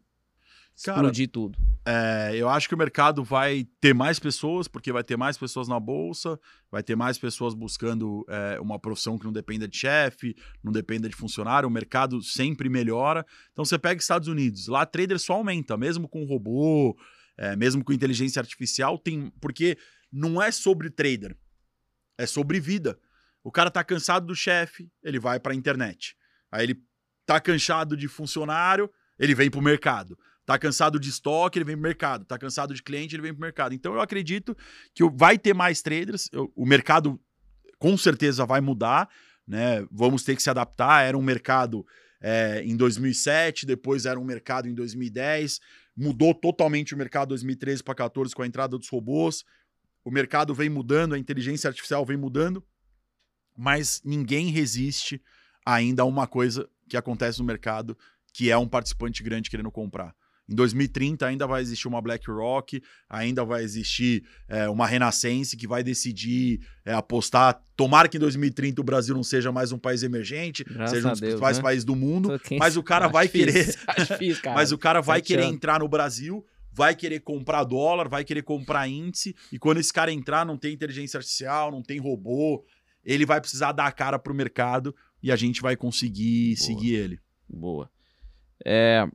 Cara, explodir tudo? É, eu acho que o mercado vai ter mais pessoas, porque vai ter mais pessoas na bolsa, vai ter mais pessoas buscando é, uma profissão que não dependa de chefe, não dependa de funcionário, o mercado sempre melhora. Então você pega Estados Unidos, lá trader só aumenta, mesmo com robô, é, mesmo com inteligência artificial, tem. Porque não é sobre trader, é sobre vida. O cara tá cansado do chefe, ele vai pra internet. Aí ele tá cansado de funcionário, ele vem pro mercado. Tá cansado de estoque, ele vem pro mercado. Tá cansado de cliente, ele vem pro mercado. Então eu acredito que vai ter mais traders. o mercado com certeza vai mudar, né? Vamos ter que se adaptar. Era um mercado é, em 2007, depois era um mercado em 2010. Mudou totalmente o mercado 2013 para 14 com a entrada dos robôs. O mercado vem mudando, a inteligência artificial vem mudando, mas ninguém resiste ainda a uma coisa que acontece no mercado, que é um participante grande querendo comprar. Em 2030 ainda vai existir uma BlackRock, ainda vai existir é, uma Renascense que vai decidir é, apostar. Tomara que em 2030 o Brasil não seja mais um país emergente, Graças seja um dos principais né? países do mundo. Mas o cara vai querer-. Mas o cara vai querer entrar no Brasil, vai querer comprar dólar, vai querer comprar índice, e quando esse cara entrar, não tem inteligência artificial, não tem robô, ele vai precisar dar a cara pro mercado e a gente vai conseguir Boa. seguir ele. Boa. É,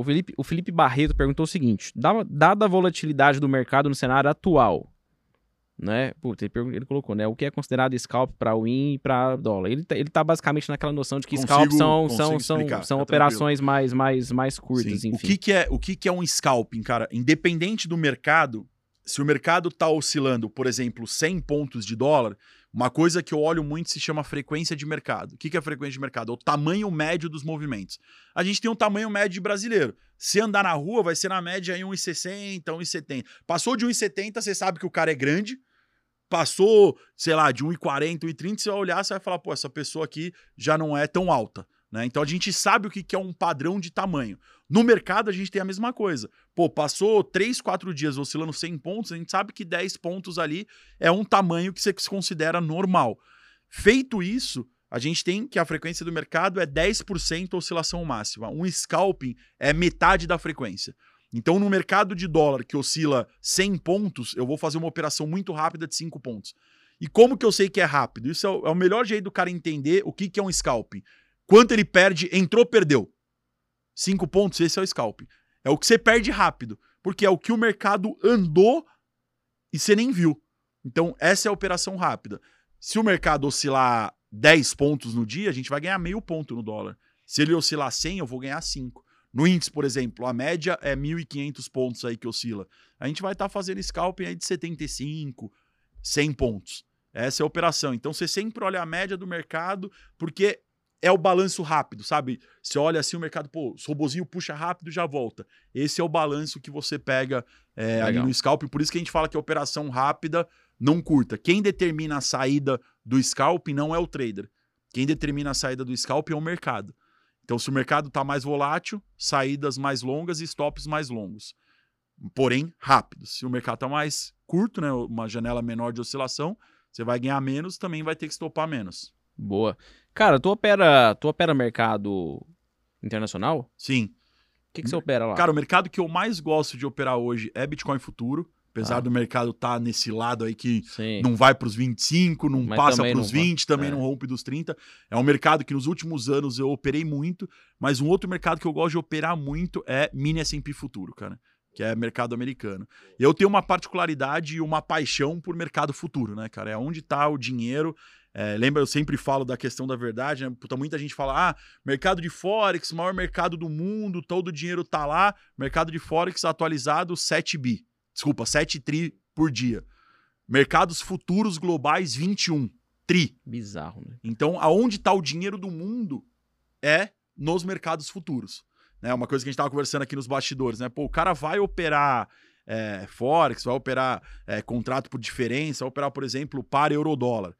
o, Felipe, o Felipe Barreto perguntou o seguinte: dada, a volatilidade do mercado no cenário atual, né? Puta, ele, ele colocou, né? O que é considerado scalp para win e para dólar? Ele tá, ele tá basicamente naquela noção de que Consigo- scalp são, são, são, explicar, são fica operações mais, mais, mais curtas, Sim. enfim. O que, que é, o que, que é um scalping, cara? Independente do mercado, se o mercado tá oscilando, por exemplo, 100 pontos de dólar, uma coisa que eu olho muito se chama frequência de mercado. O que, é frequência de mercado? É o tamanho médio dos movimentos. A gente tem um tamanho médio de brasileiro. Se andar na rua, vai ser na média aí 1,60, 1,70. Passou de 1,70, você sabe que o cara é grande. Passou, sei lá, de 1,40, 1,30, você vai olhar, você vai falar, pô, essa pessoa aqui já não é tão alta. Né? Então a gente sabe o que é um padrão de tamanho. No mercado a gente tem a mesma coisa. Pô, passou 3, 4 dias oscilando 100 pontos, a gente sabe que 10 pontos ali é um tamanho que você considera normal. Feito isso, a gente tem que a frequência do mercado é 10% oscilação máxima. Um scalping é metade da frequência. Então, no mercado de dólar que oscila 100 pontos, eu vou fazer uma operação muito rápida de 5 pontos. E como que eu sei que é rápido? Isso é o, é o melhor jeito do cara entender o que, que é um scalping. Quanto ele perde, entrou, perdeu. 5 pontos, esse é o scalping. É o que você perde rápido, porque é o que o mercado andou e você nem viu. Então, essa é a operação rápida. Se o mercado oscilar 10 pontos no dia, a gente vai ganhar meio ponto no dólar. Se ele oscilar 100, eu vou ganhar 5. No índice, por exemplo, a média é 1.500 pontos aí que oscila. A gente vai estar fazendo scalping aí de 75, 100 pontos. Essa é a operação. Então você sempre olha a média do mercado, porque é o balanço rápido, sabe? Você olha assim o mercado, pô, o robozinho puxa rápido já volta. Esse é o balanço que você pega é, ali no scalping. Por isso que a gente fala que é operação rápida, não curta. Quem determina a saída do scalping não é o trader. Quem determina a saída do scalping é o mercado. Então, se o mercado está mais volátil, saídas mais longas e stops mais longos. Porém, rápidos. Se o mercado está mais curto, né, uma janela menor de oscilação, você vai ganhar menos, também vai ter que estopar menos. Boa. Cara, tu opera, tu opera mercado internacional? Sim. O que, que você opera lá? Cara, o mercado que eu mais gosto de operar hoje é Bitcoin futuro. Apesar Ah. do mercado estar nesse lado aí que Sim. não vai para os 25, não Mas passa para os não vai. 20, também É. não rompe dos 30. É um mercado que nos últimos anos eu operei muito, mas um outro mercado que eu gosto de operar muito é mini S&P futuro, cara, que é mercado americano. Eu tenho uma particularidade e uma paixão por mercado futuro, né, cara? É onde está o dinheiro. É, lembra, eu sempre falo da questão da verdade, né? Puta, muita gente fala, ah, mercado de Forex, maior mercado do mundo, todo o dinheiro tá lá. Mercado de Forex atualizado 7 bi. Desculpa, 7 tri por dia. Mercados futuros globais 21 tri. Bizarro, né? Então, aonde está o dinheiro do mundo é nos mercados futuros. Né? Uma coisa que a gente estava conversando aqui nos bastidores, né? Pô, o cara vai operar é, Forex, vai operar é, contrato por diferença, vai operar, por exemplo, par euro-dólar.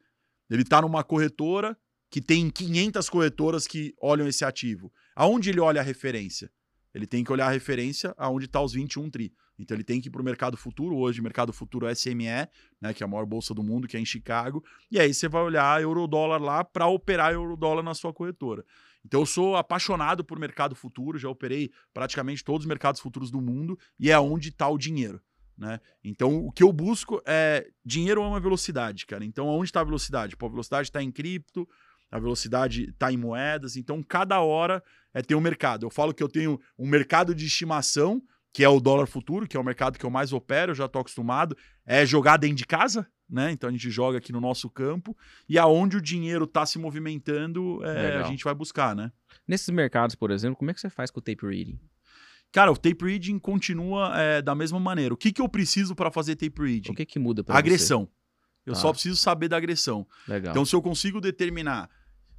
Ele está numa corretora que tem 500 corretoras que olham esse ativo. Aonde ele olha a referência? Ele tem que olhar a referência aonde está os 21 tri. Então ele tem que ir para o mercado futuro, hoje mercado futuro SME, né, que é a maior bolsa do mundo, que é em Chicago, e aí você vai olhar euro-dólar lá para operar euro-dólar na sua corretora. Então eu sou apaixonado por mercado futuro, já operei praticamente todos os mercados futuros do mundo e é onde está o dinheiro. Né? Então o que eu busco é dinheiro é uma velocidade, cara. Então onde está a velocidade? Pô, a velocidade está em cripto, a velocidade está em moedas, então cada hora é ter um mercado. Eu falo que eu tenho um mercado de estimação, que é o dólar futuro, que é o mercado que eu mais opero, eu já estou acostumado, é jogar dentro de casa, né? Então a gente joga aqui no nosso campo, e aonde o dinheiro está se movimentando, é, a gente vai buscar, né? Nesses mercados, por exemplo, como é que você faz com o tape reading? Cara, o tape reading continua é, da mesma maneira. O que, que eu preciso para fazer tape reading? O que que muda pra Agressão. Eu Tá. só preciso saber da agressão. Legal. Então, se eu consigo determinar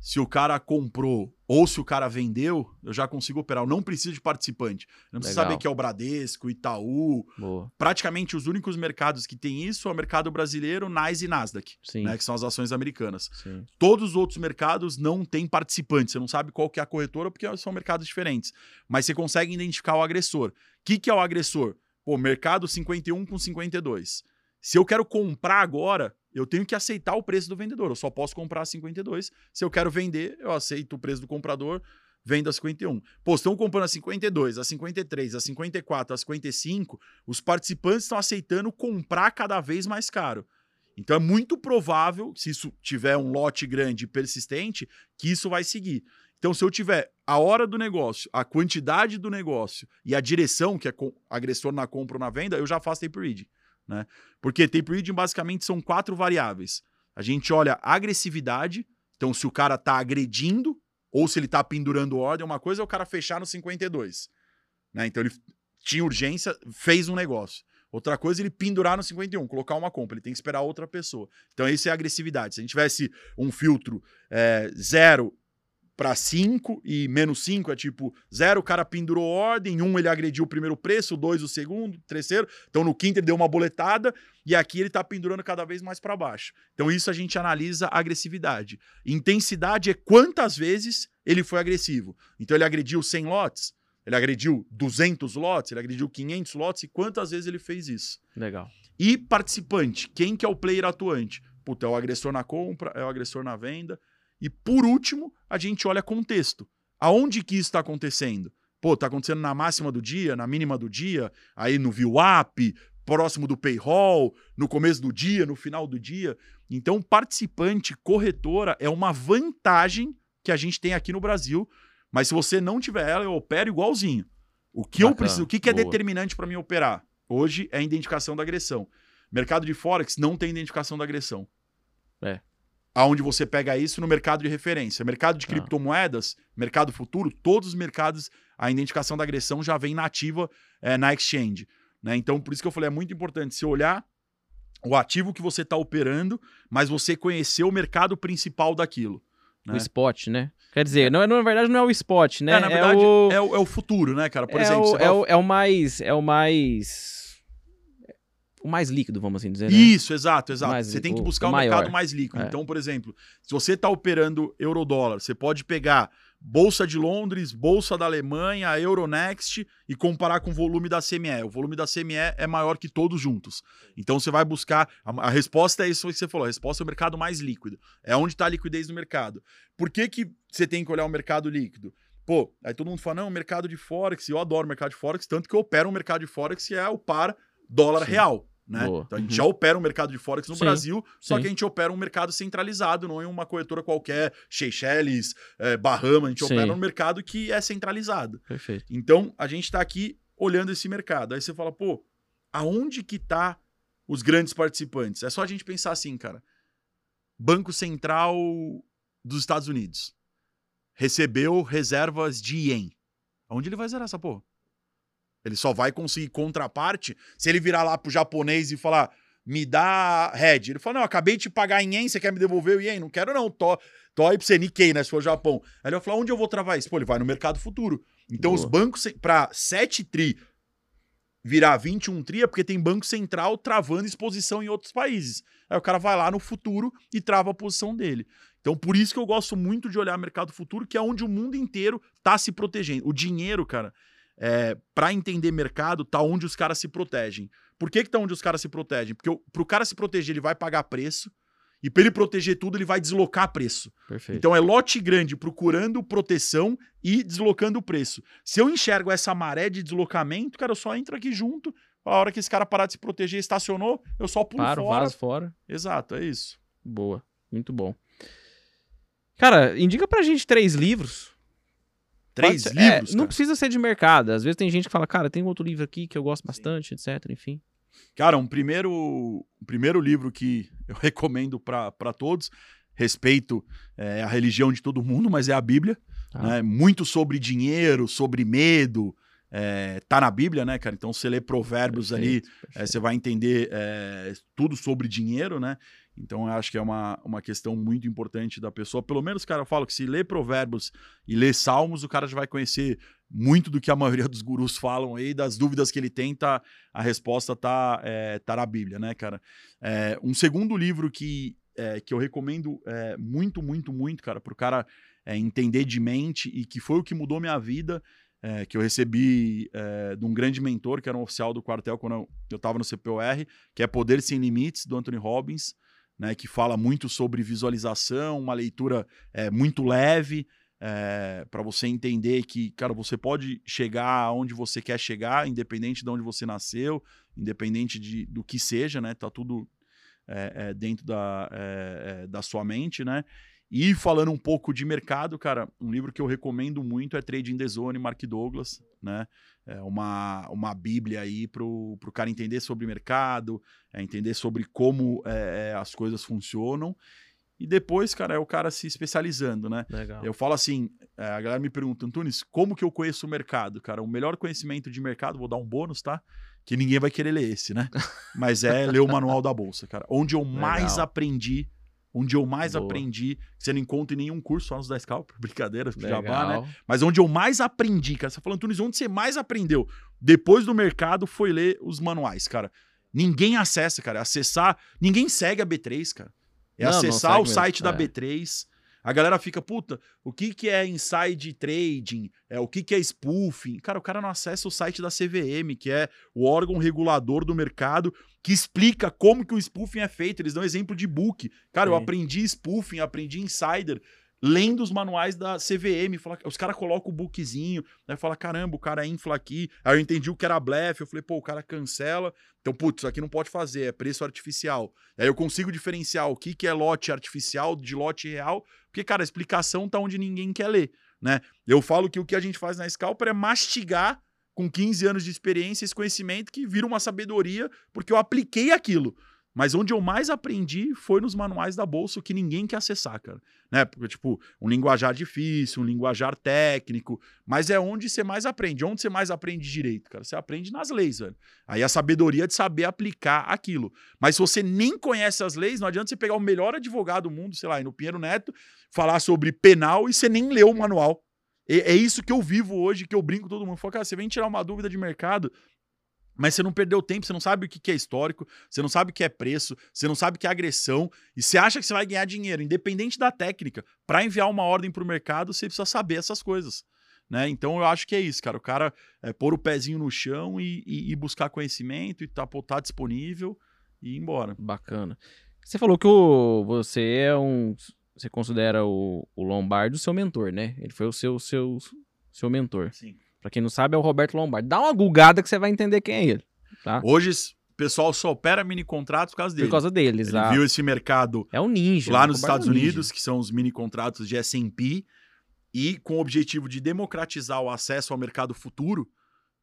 se o cara comprou ou se o cara vendeu, eu já consigo operar. Eu não preciso de participante. Eu não preciso Legal. saber que é o Bradesco, Itaú. Boa. Praticamente os únicos mercados que tem isso é o mercado brasileiro, NYSE e Nasdaq, né, que são as ações americanas. Sim. Todos os outros mercados não têm participantes. Você não sabe qual que é a corretora porque são mercados diferentes. Mas você consegue identificar o agressor. O que, que é o agressor? Pô, mercado 51 com 52. Se eu quero comprar agora, eu tenho que aceitar o preço do vendedor. Eu só posso comprar a 52. Se eu quero vender, eu aceito o preço do comprador, vendo a 51. Pô, estão comprando a 52, a 53, a 54, a 55. Os participantes estão aceitando comprar cada vez mais caro. Então é muito provável, se isso tiver um lote grande e persistente, que isso vai seguir. Então, se eu tiver a hora do negócio, a quantidade do negócio e a direção, que é agressor na compra ou na venda, eu já faço tape reading. Né? Porque tape reading basicamente são quatro variáveis. A gente olha agressividade, então se o cara tá agredindo ou se ele tá pendurando ordem, uma coisa é o cara fechar no 52. Né? Então ele tinha urgência, fez um negócio. Outra coisa é ele pendurar no 51, colocar uma compra, ele tem que esperar outra pessoa. Então isso é agressividade. Se a gente tivesse um filtro é, zero para 5 e menos 5 é tipo zero, o cara pendurou ordem, um ele agrediu o primeiro preço, dois o segundo, terceiro, então no quinto ele deu uma boletada e aqui ele tá pendurando cada vez mais para baixo. Então isso a gente analisa a agressividade. Intensidade é quantas vezes ele foi agressivo. Então ele agrediu 100 lotes, ele agrediu 200 lotes, ele agrediu 500 lotes e quantas vezes ele fez isso. Legal. E participante, quem que é o player atuante? Puta, é o agressor na compra, é o agressor na venda. E por último, a gente olha contexto. Aonde que isso está acontecendo? Pô, tá acontecendo na máxima do dia, na mínima do dia, aí no VWAP, próximo do payroll, no começo do dia, no final do dia. Então, participante, corretora, é uma vantagem que a gente tem aqui no Brasil. Mas se você não tiver ela, eu opero igualzinho. O que eu Bacana, preciso, o que, que é determinante para mim operar? Hoje é a identificação da agressão. Mercado de Forex não tem identificação da agressão. É. Aonde você pega isso no mercado de referência. Mercado de Tá. criptomoedas, mercado futuro, todos os mercados, a identificação da agressão já vem nativa é, na exchange. Né? Então, por isso que eu falei, é muito importante você olhar o ativo que você está operando, mas você conhecer o mercado principal daquilo. O né? spot, né? Quer dizer, não, é- na verdade não é o spot, né? É, na verdade, o... é, o, é o futuro, né, cara? Por é exemplo, o, é, vai- o, é o mais. É o mais. O mais líquido, vamos assim dizer, né? Isso, exato, exato. Mais- você tem que o- buscar o um mercado mais líquido. É. Então, por exemplo, se você está operando euro-dólar, você pode pegar Bolsa de Londres, Bolsa da Alemanha, Euronext e comparar com o volume da CME. O volume da CME é maior que todos juntos. Então você vai buscar. A, a resposta é isso que você falou: a resposta é o mercado mais líquido. É onde está a liquidez no mercado. Por que, que você tem que olhar o mercado líquido? Pô, aí todo mundo fala: não, mercado de Forex, eu adoro mercado de Forex, tanto que eu opero um mercado de Forex que é o par dólar Sim. real. Né? Boa. Então a gente Uhum. já opera um mercado de Forex no Sim, Brasil, só sim. que a gente opera um mercado centralizado, não em uma corretora qualquer, Seychelles, eh, Bahamas, a gente Sim. opera um mercado que é centralizado. Perfeito. Então, a gente está aqui olhando esse mercado. Aí você fala, pô, aonde que tá os grandes participantes? É só a gente pensar assim, cara. Banco Central dos Estados Unidos recebeu reservas de ien. Aonde ele vai zerar essa porra? Ele só vai conseguir contraparte se ele virar lá pro japonês e falar, me dá head. Ele fala, não, acabei de pagar em ien, você quer me devolver o ien? Não quero não, tô aí pra você, Nikkei, né, se for o Japão. Aí ele vai falar, onde eu vou travar isso? Pô, ele vai no mercado futuro. Então os Boa. bancos, para 7 tri virar 21 tri é porque tem banco central travando exposição em outros países. Aí o cara vai lá no futuro e trava a posição dele. Então por isso que eu gosto muito de olhar mercado futuro, que é onde o mundo inteiro tá se protegendo. O dinheiro, cara, é, para entender mercado, tá onde os caras se protegem. Por que que tá onde os caras se protegem? Porque o- pro cara se proteger, ele vai pagar preço, e para ele proteger tudo, ele vai deslocar preço. Perfeito. Então é lote grande procurando proteção e deslocando o preço. Se eu enxergo essa maré de deslocamento, cara, eu só entro aqui junto. A hora que esse cara parar de se proteger, estacionou, eu só pulo Para, fora. vaso fora. Exato, é isso. Boa. Muito bom. Cara, indica pra gente três livros. Três é, livros, não cara. precisa ser de mercado. Às vezes tem gente que fala, cara, tem outro livro aqui que eu gosto bastante, etc. Enfim. Cara, um primeiro, um primeiro livro que eu recomendo para todos, respeito é, a religião de todo mundo, mas é a Bíblia. Tá? né? Muito sobre dinheiro, sobre medo. é, tá na Bíblia, né, cara? Então você lê provérbios ali, Perfeito, É, perfeito. você vai entender é, tudo sobre dinheiro, né? Então eu acho que é uma, uma questão muito importante da pessoa. Pelo menos, cara, eu falo que se lê provérbios e lê salmos, o cara já vai conhecer muito do que a maioria dos gurus falam aí, das dúvidas que ele tem, tá, a resposta tá, é, tá na Bíblia, né, cara? É, um segundo livro que, é, que eu recomendo é, muito, muito, muito, cara, pro cara é, entender de mente e que foi o que mudou minha vida, é, que eu recebi é, de um grande mentor, que era um oficial do quartel quando eu, eu tava no CPOR, que é Poder Sem Limites, do Anthony Robbins, né, que fala muito sobre visualização, uma leitura é, muito leve, para você entender que, cara, você pode chegar aonde você quer chegar, independente de onde você nasceu, independente de, do que seja, né? Tá tudo é, é, dentro da, é, é, da sua mente, né? E falando um pouco de mercado, cara, um livro que eu recomendo muito é Trade in the Zone, Mark Douglas, né? É uma, uma bíblia aí pro, pro cara entender sobre mercado, é, entender sobre como é, é, as coisas funcionam. E depois, cara, é o cara se especializando, né? Legal. Eu falo assim, é, a galera me pergunta, Antunes, como que eu conheço o mercado? Cara, o melhor conhecimento de mercado, vou dar um bônus, tá? Que ninguém vai querer ler esse, né? Mas é ler o manual da bolsa, cara. Onde eu mais Legal. aprendi, onde eu mais Boa. aprendi, que você não encontra em nenhum curso, só nos da Scalp, brincadeira, Legal. jabá, né? Mas onde eu mais aprendi, cara, você falando, Antunes, onde você mais aprendeu depois do mercado foi ler os manuais, cara. Ninguém acessa, cara. Acessar. Ninguém segue a B3, cara. É Não, não acessar segue o mesmo, site da é. B3. A galera fica, puta, o que, que é inside trading? É, o que, que é spoofing? Cara, o cara não acessa o site da CVM, que é o órgão regulador do mercado, que explica como que o spoofing é feito. Eles dão exemplo de book. Cara, eu Sim. aprendi spoofing, aprendi insider, lendo os manuais da CVM. Fala- Os caras colocam o bookzinho, aí fala, caramba, o cara infla aqui. Aí eu entendi o que era blefe, eu falei, pô, o cara cancela. Então, putz, isso aqui não pode fazer, é preço artificial. Aí eu consigo diferenciar o que, que é lote artificial de lote real, porque, cara, a explicação tá onde ninguém quer ler, né? Eu falo que o que a gente faz na Scalper é mastigar com 15 anos de experiência esse conhecimento que vira uma sabedoria, porque eu apliquei aquilo. Mas onde eu mais aprendi foi nos manuais da bolsa, que ninguém quer acessar, cara. Né? Porque, tipo, um linguajar difícil, um linguajar técnico, mas é onde você mais aprende. Onde você mais aprende direito, cara? Você aprende nas leis, velho. Aí a sabedoria de saber aplicar aquilo. Mas se você nem conhece as leis, não adianta você pegar o melhor advogado do mundo, sei lá, no Pinheiro Neto, falar sobre penal e você nem leu o manual. É, é isso que eu vivo hoje, que eu brinco todo mundo. Falo, cara, você vem tirar uma dúvida de mercado, mas você não perdeu tempo, você não sabe o que é histórico, você não sabe o que é preço, você não sabe o que é agressão, e você acha que você vai ganhar dinheiro, independente da técnica. Para enviar uma ordem para o mercado, você precisa saber essas coisas. Né? Então eu acho que é isso, cara. O cara é pôr o pezinho no chão e, e- e buscar conhecimento e tá, pô, tá disponível e ir embora. Bacana. Você falou que o, você é um. Você considera o, o Lombardi o seu mentor, né? Ele foi o seu, seu, seu mentor. Sim. Pra quem não sabe, é o Roberto Lombardi. Dá uma gulgada que você vai entender quem é ele. Tá? Hoje, pessoal só opera mini contratos por causa dele. Por causa deles, Ele viu esse mercado É um ninja. lá nos O Cobar é um Estados. Unidos, que são os mini contratos de S&P, e com o objetivo de democratizar o acesso ao mercado futuro,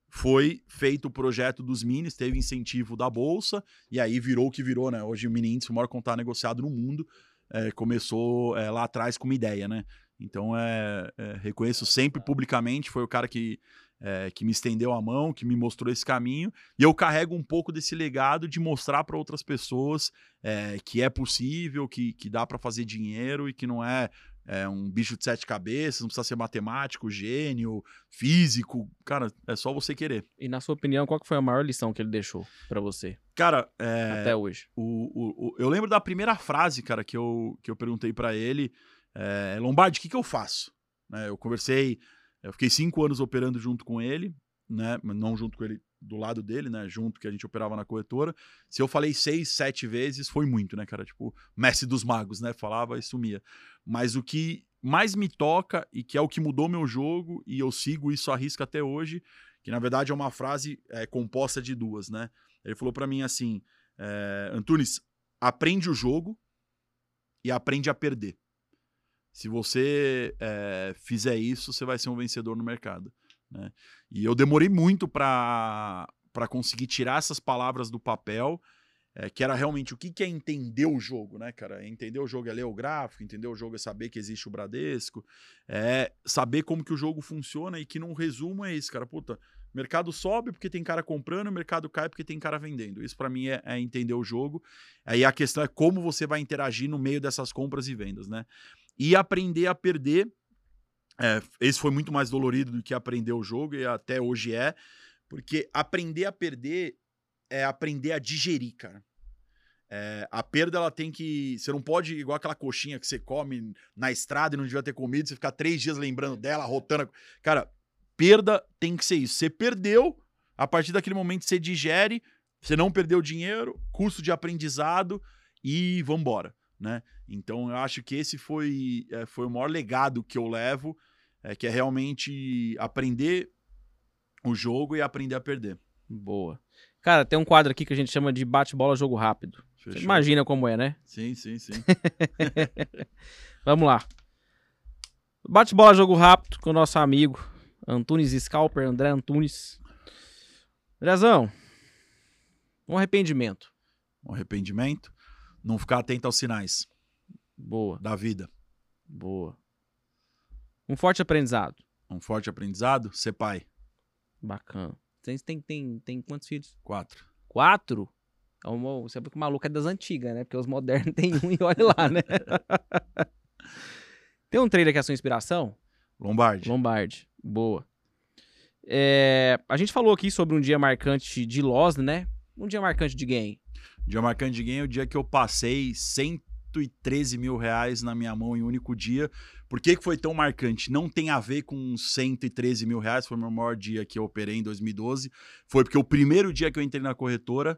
foi feito o projeto dos minis, teve incentivo da bolsa e aí virou o que virou, né? Hoje o mini índice, o maior contrato negociado no mundo, é, começou é, lá atrás com uma ideia, né? Então é, é, reconheço sempre publicamente, foi o cara que é, que me estendeu a mão, que me mostrou esse caminho, e eu carrego um pouco desse legado de mostrar para outras pessoas é, que é possível, que, que dá para fazer dinheiro e que não é, é, um bicho de sete cabeças, não precisa ser matemático, gênio, físico, cara, é só você querer. E na sua opinião, qual que foi a maior lição que ele deixou pra você Cara, é, até hoje? o, o- o- eu lembro da primeira frase, cara, que eu, que eu perguntei para ele, é, Lombardi, o que, que eu faço? Né, eu conversei, eu fiquei cinco anos operando junto com ele, né, não junto com ele, do lado dele, né, junto que a gente operava na corretora. Se eu falei seis, sete vezes, foi muito, né, cara, tipo, mestre dos magos, né, falava e sumia. Mas o que mais me toca e que é o que mudou meu jogo, e eu sigo isso à risca até hoje, que na verdade é uma frase é, composta de duas, né, ele falou para mim assim, é, Antunes, aprende o jogo e aprende a perder. Se você é, fizer isso, você vai ser um vencedor no mercado. né? E eu demorei muito para conseguir tirar essas palavras do papel, é, que era realmente o que, que é entender o jogo, né, cara? Entender o jogo é ler o gráfico, entender o jogo é saber que existe o Bradesco, é saber como que o jogo funciona e que, num resumo, é isso, cara. Puta, mercado sobe porque tem cara comprando, o mercado cai porque tem cara vendendo. Isso para mim é, é entender o jogo. Aí a questão é como você vai interagir no meio dessas compras e vendas, né? E aprender a perder. é, esse foi muito mais dolorido do que aprender o jogo, e até hoje é, porque aprender a perder é aprender a digerir, cara. É, a perda, ela tem que. Você não pode, igual aquela coxinha que você come na estrada e não devia ter comido, você ficar três dias lembrando dela, rotando. a- Cara, perda tem que ser isso. Você perdeu, a partir daquele momento você digere, você não perdeu dinheiro, custo de aprendizado e vambora, né? Então eu acho que esse foi, é, foi o maior legado que eu levo, é, que é realmente aprender o jogo e aprender a perder. Boa. Cara, tem um quadro aqui que a gente chama de bate-bola jogo rápido. Você imagina como é, né? Sim, sim, sim. Vamos lá. Bate-bola jogo rápido com o nosso amigo Antunes Scalper, André Antunes. Andrezão, um arrependimento. Um arrependimento, não ficar atento aos sinais Boa, da vida. boa. Um forte aprendizado. Um forte aprendizado, ser pai. Bacana. Tem, tem, tem, tem quantos filhos? Quatro. Quatro? É uma- Você sabe que o maluco é das antigas, né? Porque os modernos tem um e olha lá, né? tem um trailer que é a sua inspiração? Lombardi. Lombardi. Boa. É, a gente falou aqui sobre um dia marcante de Lost, né? Um dia marcante de game. Dia marcante de game é o dia que eu passei 113 mil reais na minha mão em um único dia. Por que, que foi tão marcante? Não tem a ver com 113 mil reais, foi o meu maior dia que eu operei em 2012. Foi porque o primeiro dia que eu entrei na corretora,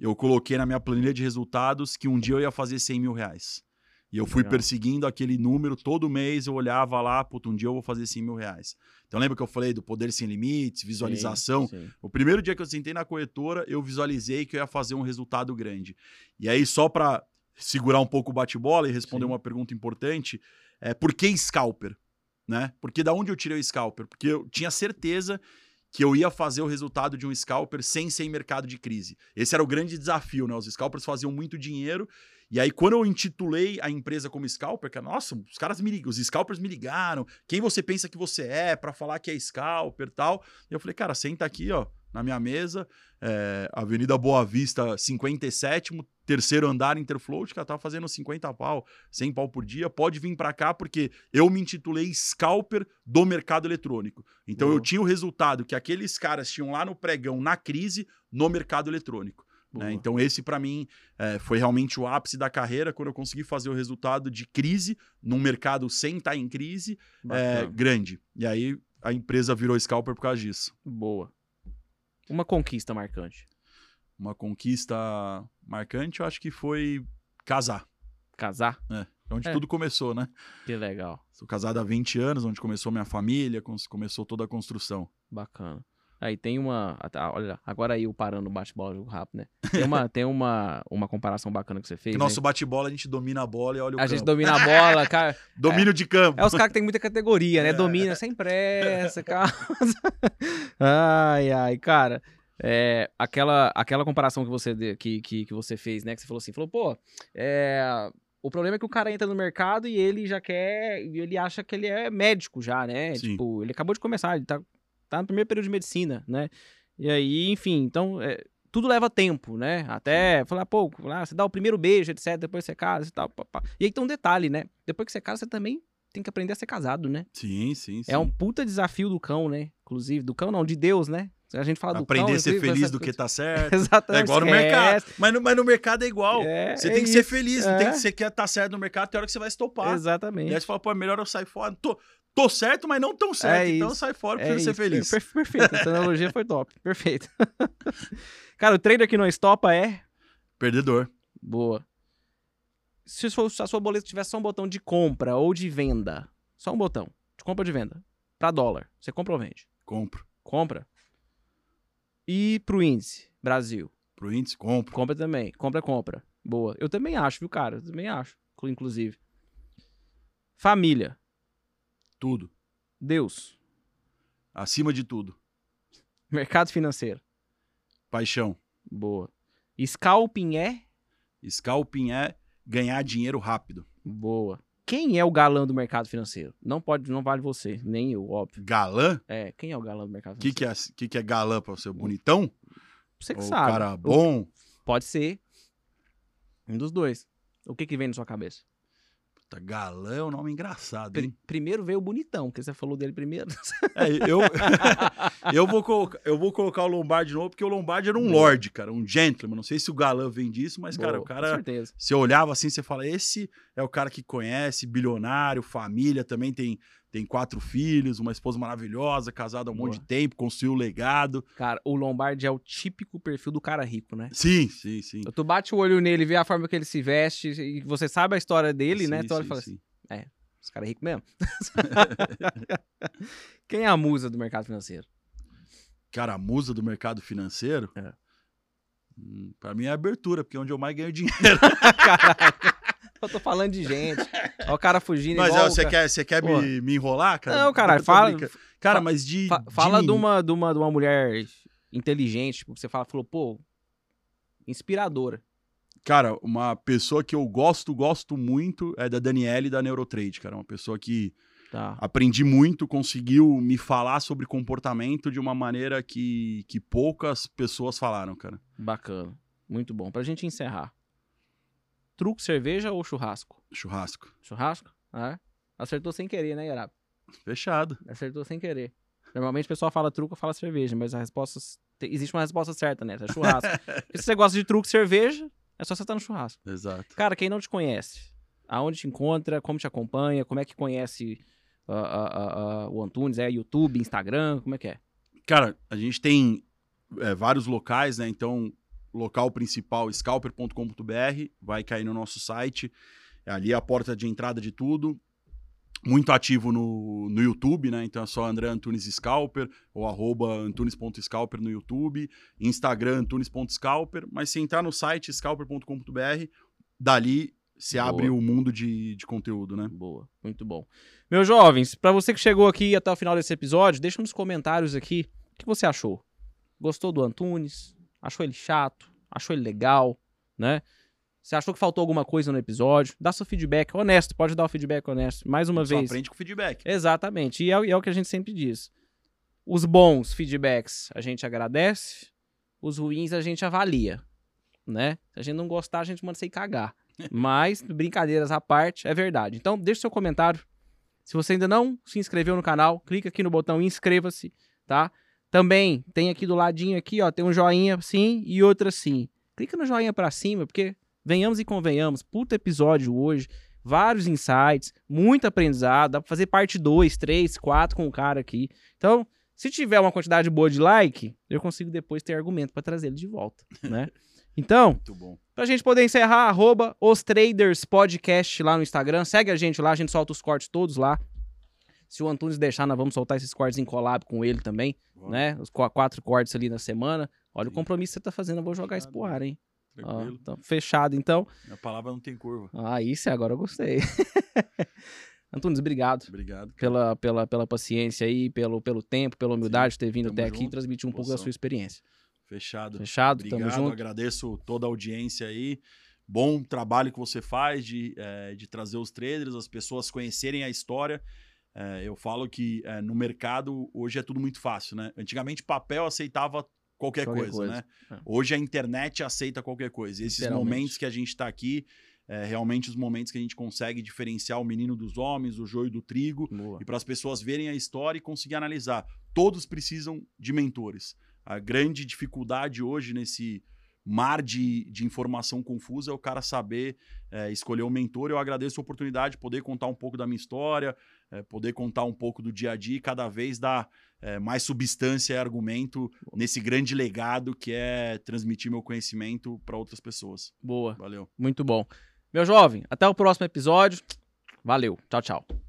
eu coloquei na minha planilha de resultados que um dia eu ia fazer 100 mil reais. E eu fui Legal. perseguindo aquele número, todo mês eu olhava lá, puta, um dia eu vou fazer 100 mil reais. Então lembra que eu falei do poder sem limites, visualização? Sim, sim. O primeiro dia que eu sentei na corretora, eu visualizei que eu ia fazer um resultado grande. E aí, só para segurar um pouco o bate-bola e responder Sim. uma pergunta importante, é por que scalper? Né? Porque da onde eu tirei o scalper? Porque eu tinha certeza que eu ia fazer o resultado de um scalper sem ser em mercado de crise. Esse era o grande desafio, né? Os scalpers faziam muito dinheiro. E aí, quando eu intitulei a empresa como scalper, cara, nossa, os caras me ligam, os scalpers me ligaram. Quem você pensa que você é para falar que é scalper tal? E eu falei, cara, senta aqui, ó, na minha mesa, é, Avenida Boa Vista, 57, terceiro andar Interfloat, que ela tava fazendo 50 pau, 100 pau por dia, pode vir para cá porque eu me intitulei scalper do mercado eletrônico. Então eu Boa. tinha o resultado que aqueles caras tinham lá no pregão, na crise, no mercado eletrônico. Né? Então esse para mim é, foi realmente o ápice da carreira, quando eu consegui fazer o resultado de crise, num mercado sem estar em crise, é, grande. E aí a empresa virou scalper por causa disso. Boa. Uma conquista marcante. Uma conquista marcante, eu acho que foi casar. Casar? É, onde É. tudo começou, né? Que legal. Sou casado há 20 anos, onde começou minha família, começou toda a construção. Bacana. Aí tem uma. ah, Olha, agora aí eu parando o bate-bola jogo rápido, né? Tem uma, tem uma, uma comparação bacana que você fez. Que né? nosso bate-bola, a gente domina a bola e olha o A gente campo. domina a bola, cara. Domínio de campo. É os caras que tem muita categoria, né? É. Domina sem pressa, calma. ai, ai, cara. É, aquela, aquela comparação que você, que, que, que você fez, né? Que você falou assim, falou, pô, é, o problema é que o cara entra no mercado e ele já quer, ele acha que ele é médico já, né? Sim. Tipo, ele acabou de começar, ele tá, tá no primeiro período de medicina, né? E aí, enfim, então, é, tudo leva tempo, né? Até falar, pô, lá, você dá o primeiro beijo, etc, depois você casa e tal, pá, pá. E aí tem um detalhe, né? Depois que você casa, você também tem que aprender a ser casado, né? Sim, sim, sim. É um puta desafio do cão, né? Inclusive, do cão não, de Deus, né? A gente fala do Aprender a ser feliz do que tá certo. Exatamente. É igual no mercado. Mas no, mas no mercado é igual. É, Você é tem que ser isso. feliz. É. Tem que, você quer estar certo no mercado, tem hora que você vai estopar. E Exatamente. aí você fala, pô, é melhor eu sair fora. Tô, tô certo, mas não tão certo. É então isso. sai fora, É preciso ser feliz. Per- perfeito. Essa analogia foi top. Perfeito. Cara, o trader que não estopa é. Perdedor. Boa. Se a sua boleta tivesse só um botão de compra ou de venda, só um botão de compra ou de venda, pra dólar, você compra ou vende? Compro. Compra. E pro índice, Brasil, Pro índice, compro. compra também. Compra, compra. Boa. Eu também acho, viu, cara? Eu também acho, inclu- inclusive. Família, Tudo. Deus, Acima de tudo. mercado financeiro. Paixão. Boa. Scalping é? Scalping é ganhar dinheiro rápido. Boa. Quem é o galã do mercado financeiro? Não pode, não vale você, nem eu, óbvio. Galã? É, quem é o galã do mercado O que, financeiro? que, é, que, que é galã pra você? Bonitão? Você que Ou sabe. cara bom? Pode ser. Um dos dois. O que que vem na sua cabeça? Puta, galã é um nome engraçado, hein? primeiro veio o bonitão, porque você falou dele primeiro. É, eu, eu, vou colocar, eu vou colocar o Lombardi de novo, porque o Lombardi era um Boa. lord, cara, um gentleman. Não sei se o galã vem disso, mas, cara, Boa, o Com cara. certeza. Você olhava assim, você fala, esse é o cara que conhece, bilionário, família, também tem, tem quatro filhos, uma esposa maravilhosa, casada há um monte Boa. de tempo, construiu um legado. Cara, o Lombardi é o típico perfil do cara rico, né? Sim, sim, sim. Tu bate o olho nele, vê a forma que ele se veste, e você sabe a história dele, né? Sim, Tu olha e sim, fala assim, sim. esse cara é rico mesmo. Quem é a musa do mercado financeiro? Cara, a musa do mercado financeiro, É. hum, pra mim é a abertura, porque é onde eu mais ganho dinheiro. Caralho. Eu tô falando de gente. Ó o cara fugindo Mas igual ó, o você ca- quer, você quer Pô. me, me enrolar, cara? Não, caralho, fala- brincando. Cara, mas de. Fa- de fala de mim- uma, de, uma, de uma mulher inteligente, tipo, você fala, falou, pô, inspiradora. Cara, uma pessoa que eu gosto, gosto muito é da Daniele da Neurotrade, cara. Uma pessoa que Tá. aprendi muito, conseguiu me falar sobre comportamento de uma maneira que, que poucas pessoas falaram, cara. Bacana. Muito bom. Pra gente encerrar. Truco, cerveja ou churrasco? Churrasco. Churrasco? Ah, é? Acertou sem querer, né, Yarab? Fechado. Acertou sem querer. Normalmente o pessoal fala truco ou fala cerveja, mas a resposta. te- Existe uma resposta certa nessa, é churrasco. Se você gosta de truco e cerveja, é só você estar no churrasco. Exato. Cara, quem não te conhece, aonde te encontra, como te acompanha, como é que conhece ah, ah, ah, o Antunes? É YouTube, Instagram, como é que é? Cara, a gente tem é, vários locais, né? Então, local principal, scalper.com.br, vai cair no nosso site. Ali é a porta de entrada de tudo. Muito ativo no, no YouTube, né? Então é só André Antunes Scalper ou arroba antunes.scalper no YouTube, Instagram antunes.scalper, mas se entrar no site scalper.com.br, dali se Boa. abre o mundo de, de conteúdo, né? Boa, muito bom. Meus jovens, pra você que chegou aqui até o final desse episódio, deixa nos comentários aqui o que você achou. Gostou do Antunes? Achou ele chato? Achou ele legal? Né? Você achou que faltou alguma coisa no episódio? Dá seu feedback honesto, pode dar o feedback honesto. Mais uma Só vez. aprende com feedback. Exatamente. E é, o- é o que a gente sempre diz. Os bons feedbacks a gente agradece, os ruins a gente avalia, né? Se a gente não gostar, a gente manda você cagar. Mas, brincadeiras à parte, é verdade. Então, deixe seu comentário. Se você ainda não se inscreveu no canal, clica aqui no botão inscreva-se, tá? Também tem aqui do ladinho aqui, ó, tem um joinha sim e outro assim. Clica no joinha pra cima, porque venhamos e convenhamos, puta episódio hoje, vários insights, muito aprendizado, dá pra fazer parte 2, 3, 4 com o cara aqui. Então, se tiver uma quantidade boa de like, eu consigo depois ter argumento pra trazer ele de volta, né? Então, bom. Pra gente poder encerrar, arroba os Traders Podcast lá no Instagram. Segue a gente lá, a gente solta os cortes todos lá. Se o Antunes deixar, nós vamos soltar esses cortes em collab com ele também, né? Os qu- quatro cortes ali na semana. Olha o Sim. compromisso que você tá fazendo, eu vou jogar isso pro ar, hein? Ó, Tranquilo. então, fechado, então. A palavra não tem curva. Ah, isso agora eu gostei. Antunes, obrigado Obrigado. cara. pela, pela, pela paciência aí, pelo, pelo tempo, pela humildade de ter vindo até aqui e junto, transmitir um pouco da sua experiência. Fechado. Fechado? Obrigado, Tamo junto. agradeço toda a audiência aí. Bom trabalho que você faz de, eh, de trazer os traders, as pessoas conhecerem a história. Eh, eu falo que eh, no mercado hoje é tudo muito fácil, né? Antigamente papel aceitava qualquer, Qualquer coisa, coisa, né? é. Hoje a internet aceita qualquer coisa. E esses momentos que a gente está aqui, é realmente os momentos que a gente consegue diferenciar o menino dos homens, o joio do trigo, Boa. e para as pessoas verem a história e conseguir analisar. Todos precisam de mentores. A grande dificuldade hoje nesse mar de, de informação confusa é o cara saber é, escolher um mentor. Eu agradeço a oportunidade de poder contar um pouco da minha história, é, poder contar um pouco do dia a dia e cada vez dar é, mais substância e argumento nesse grande legado que é transmitir meu conhecimento para outras pessoas. Boa. Valeu. Muito bom. Meu jovem, até o próximo episódio. Valeu. Tchau, tchau.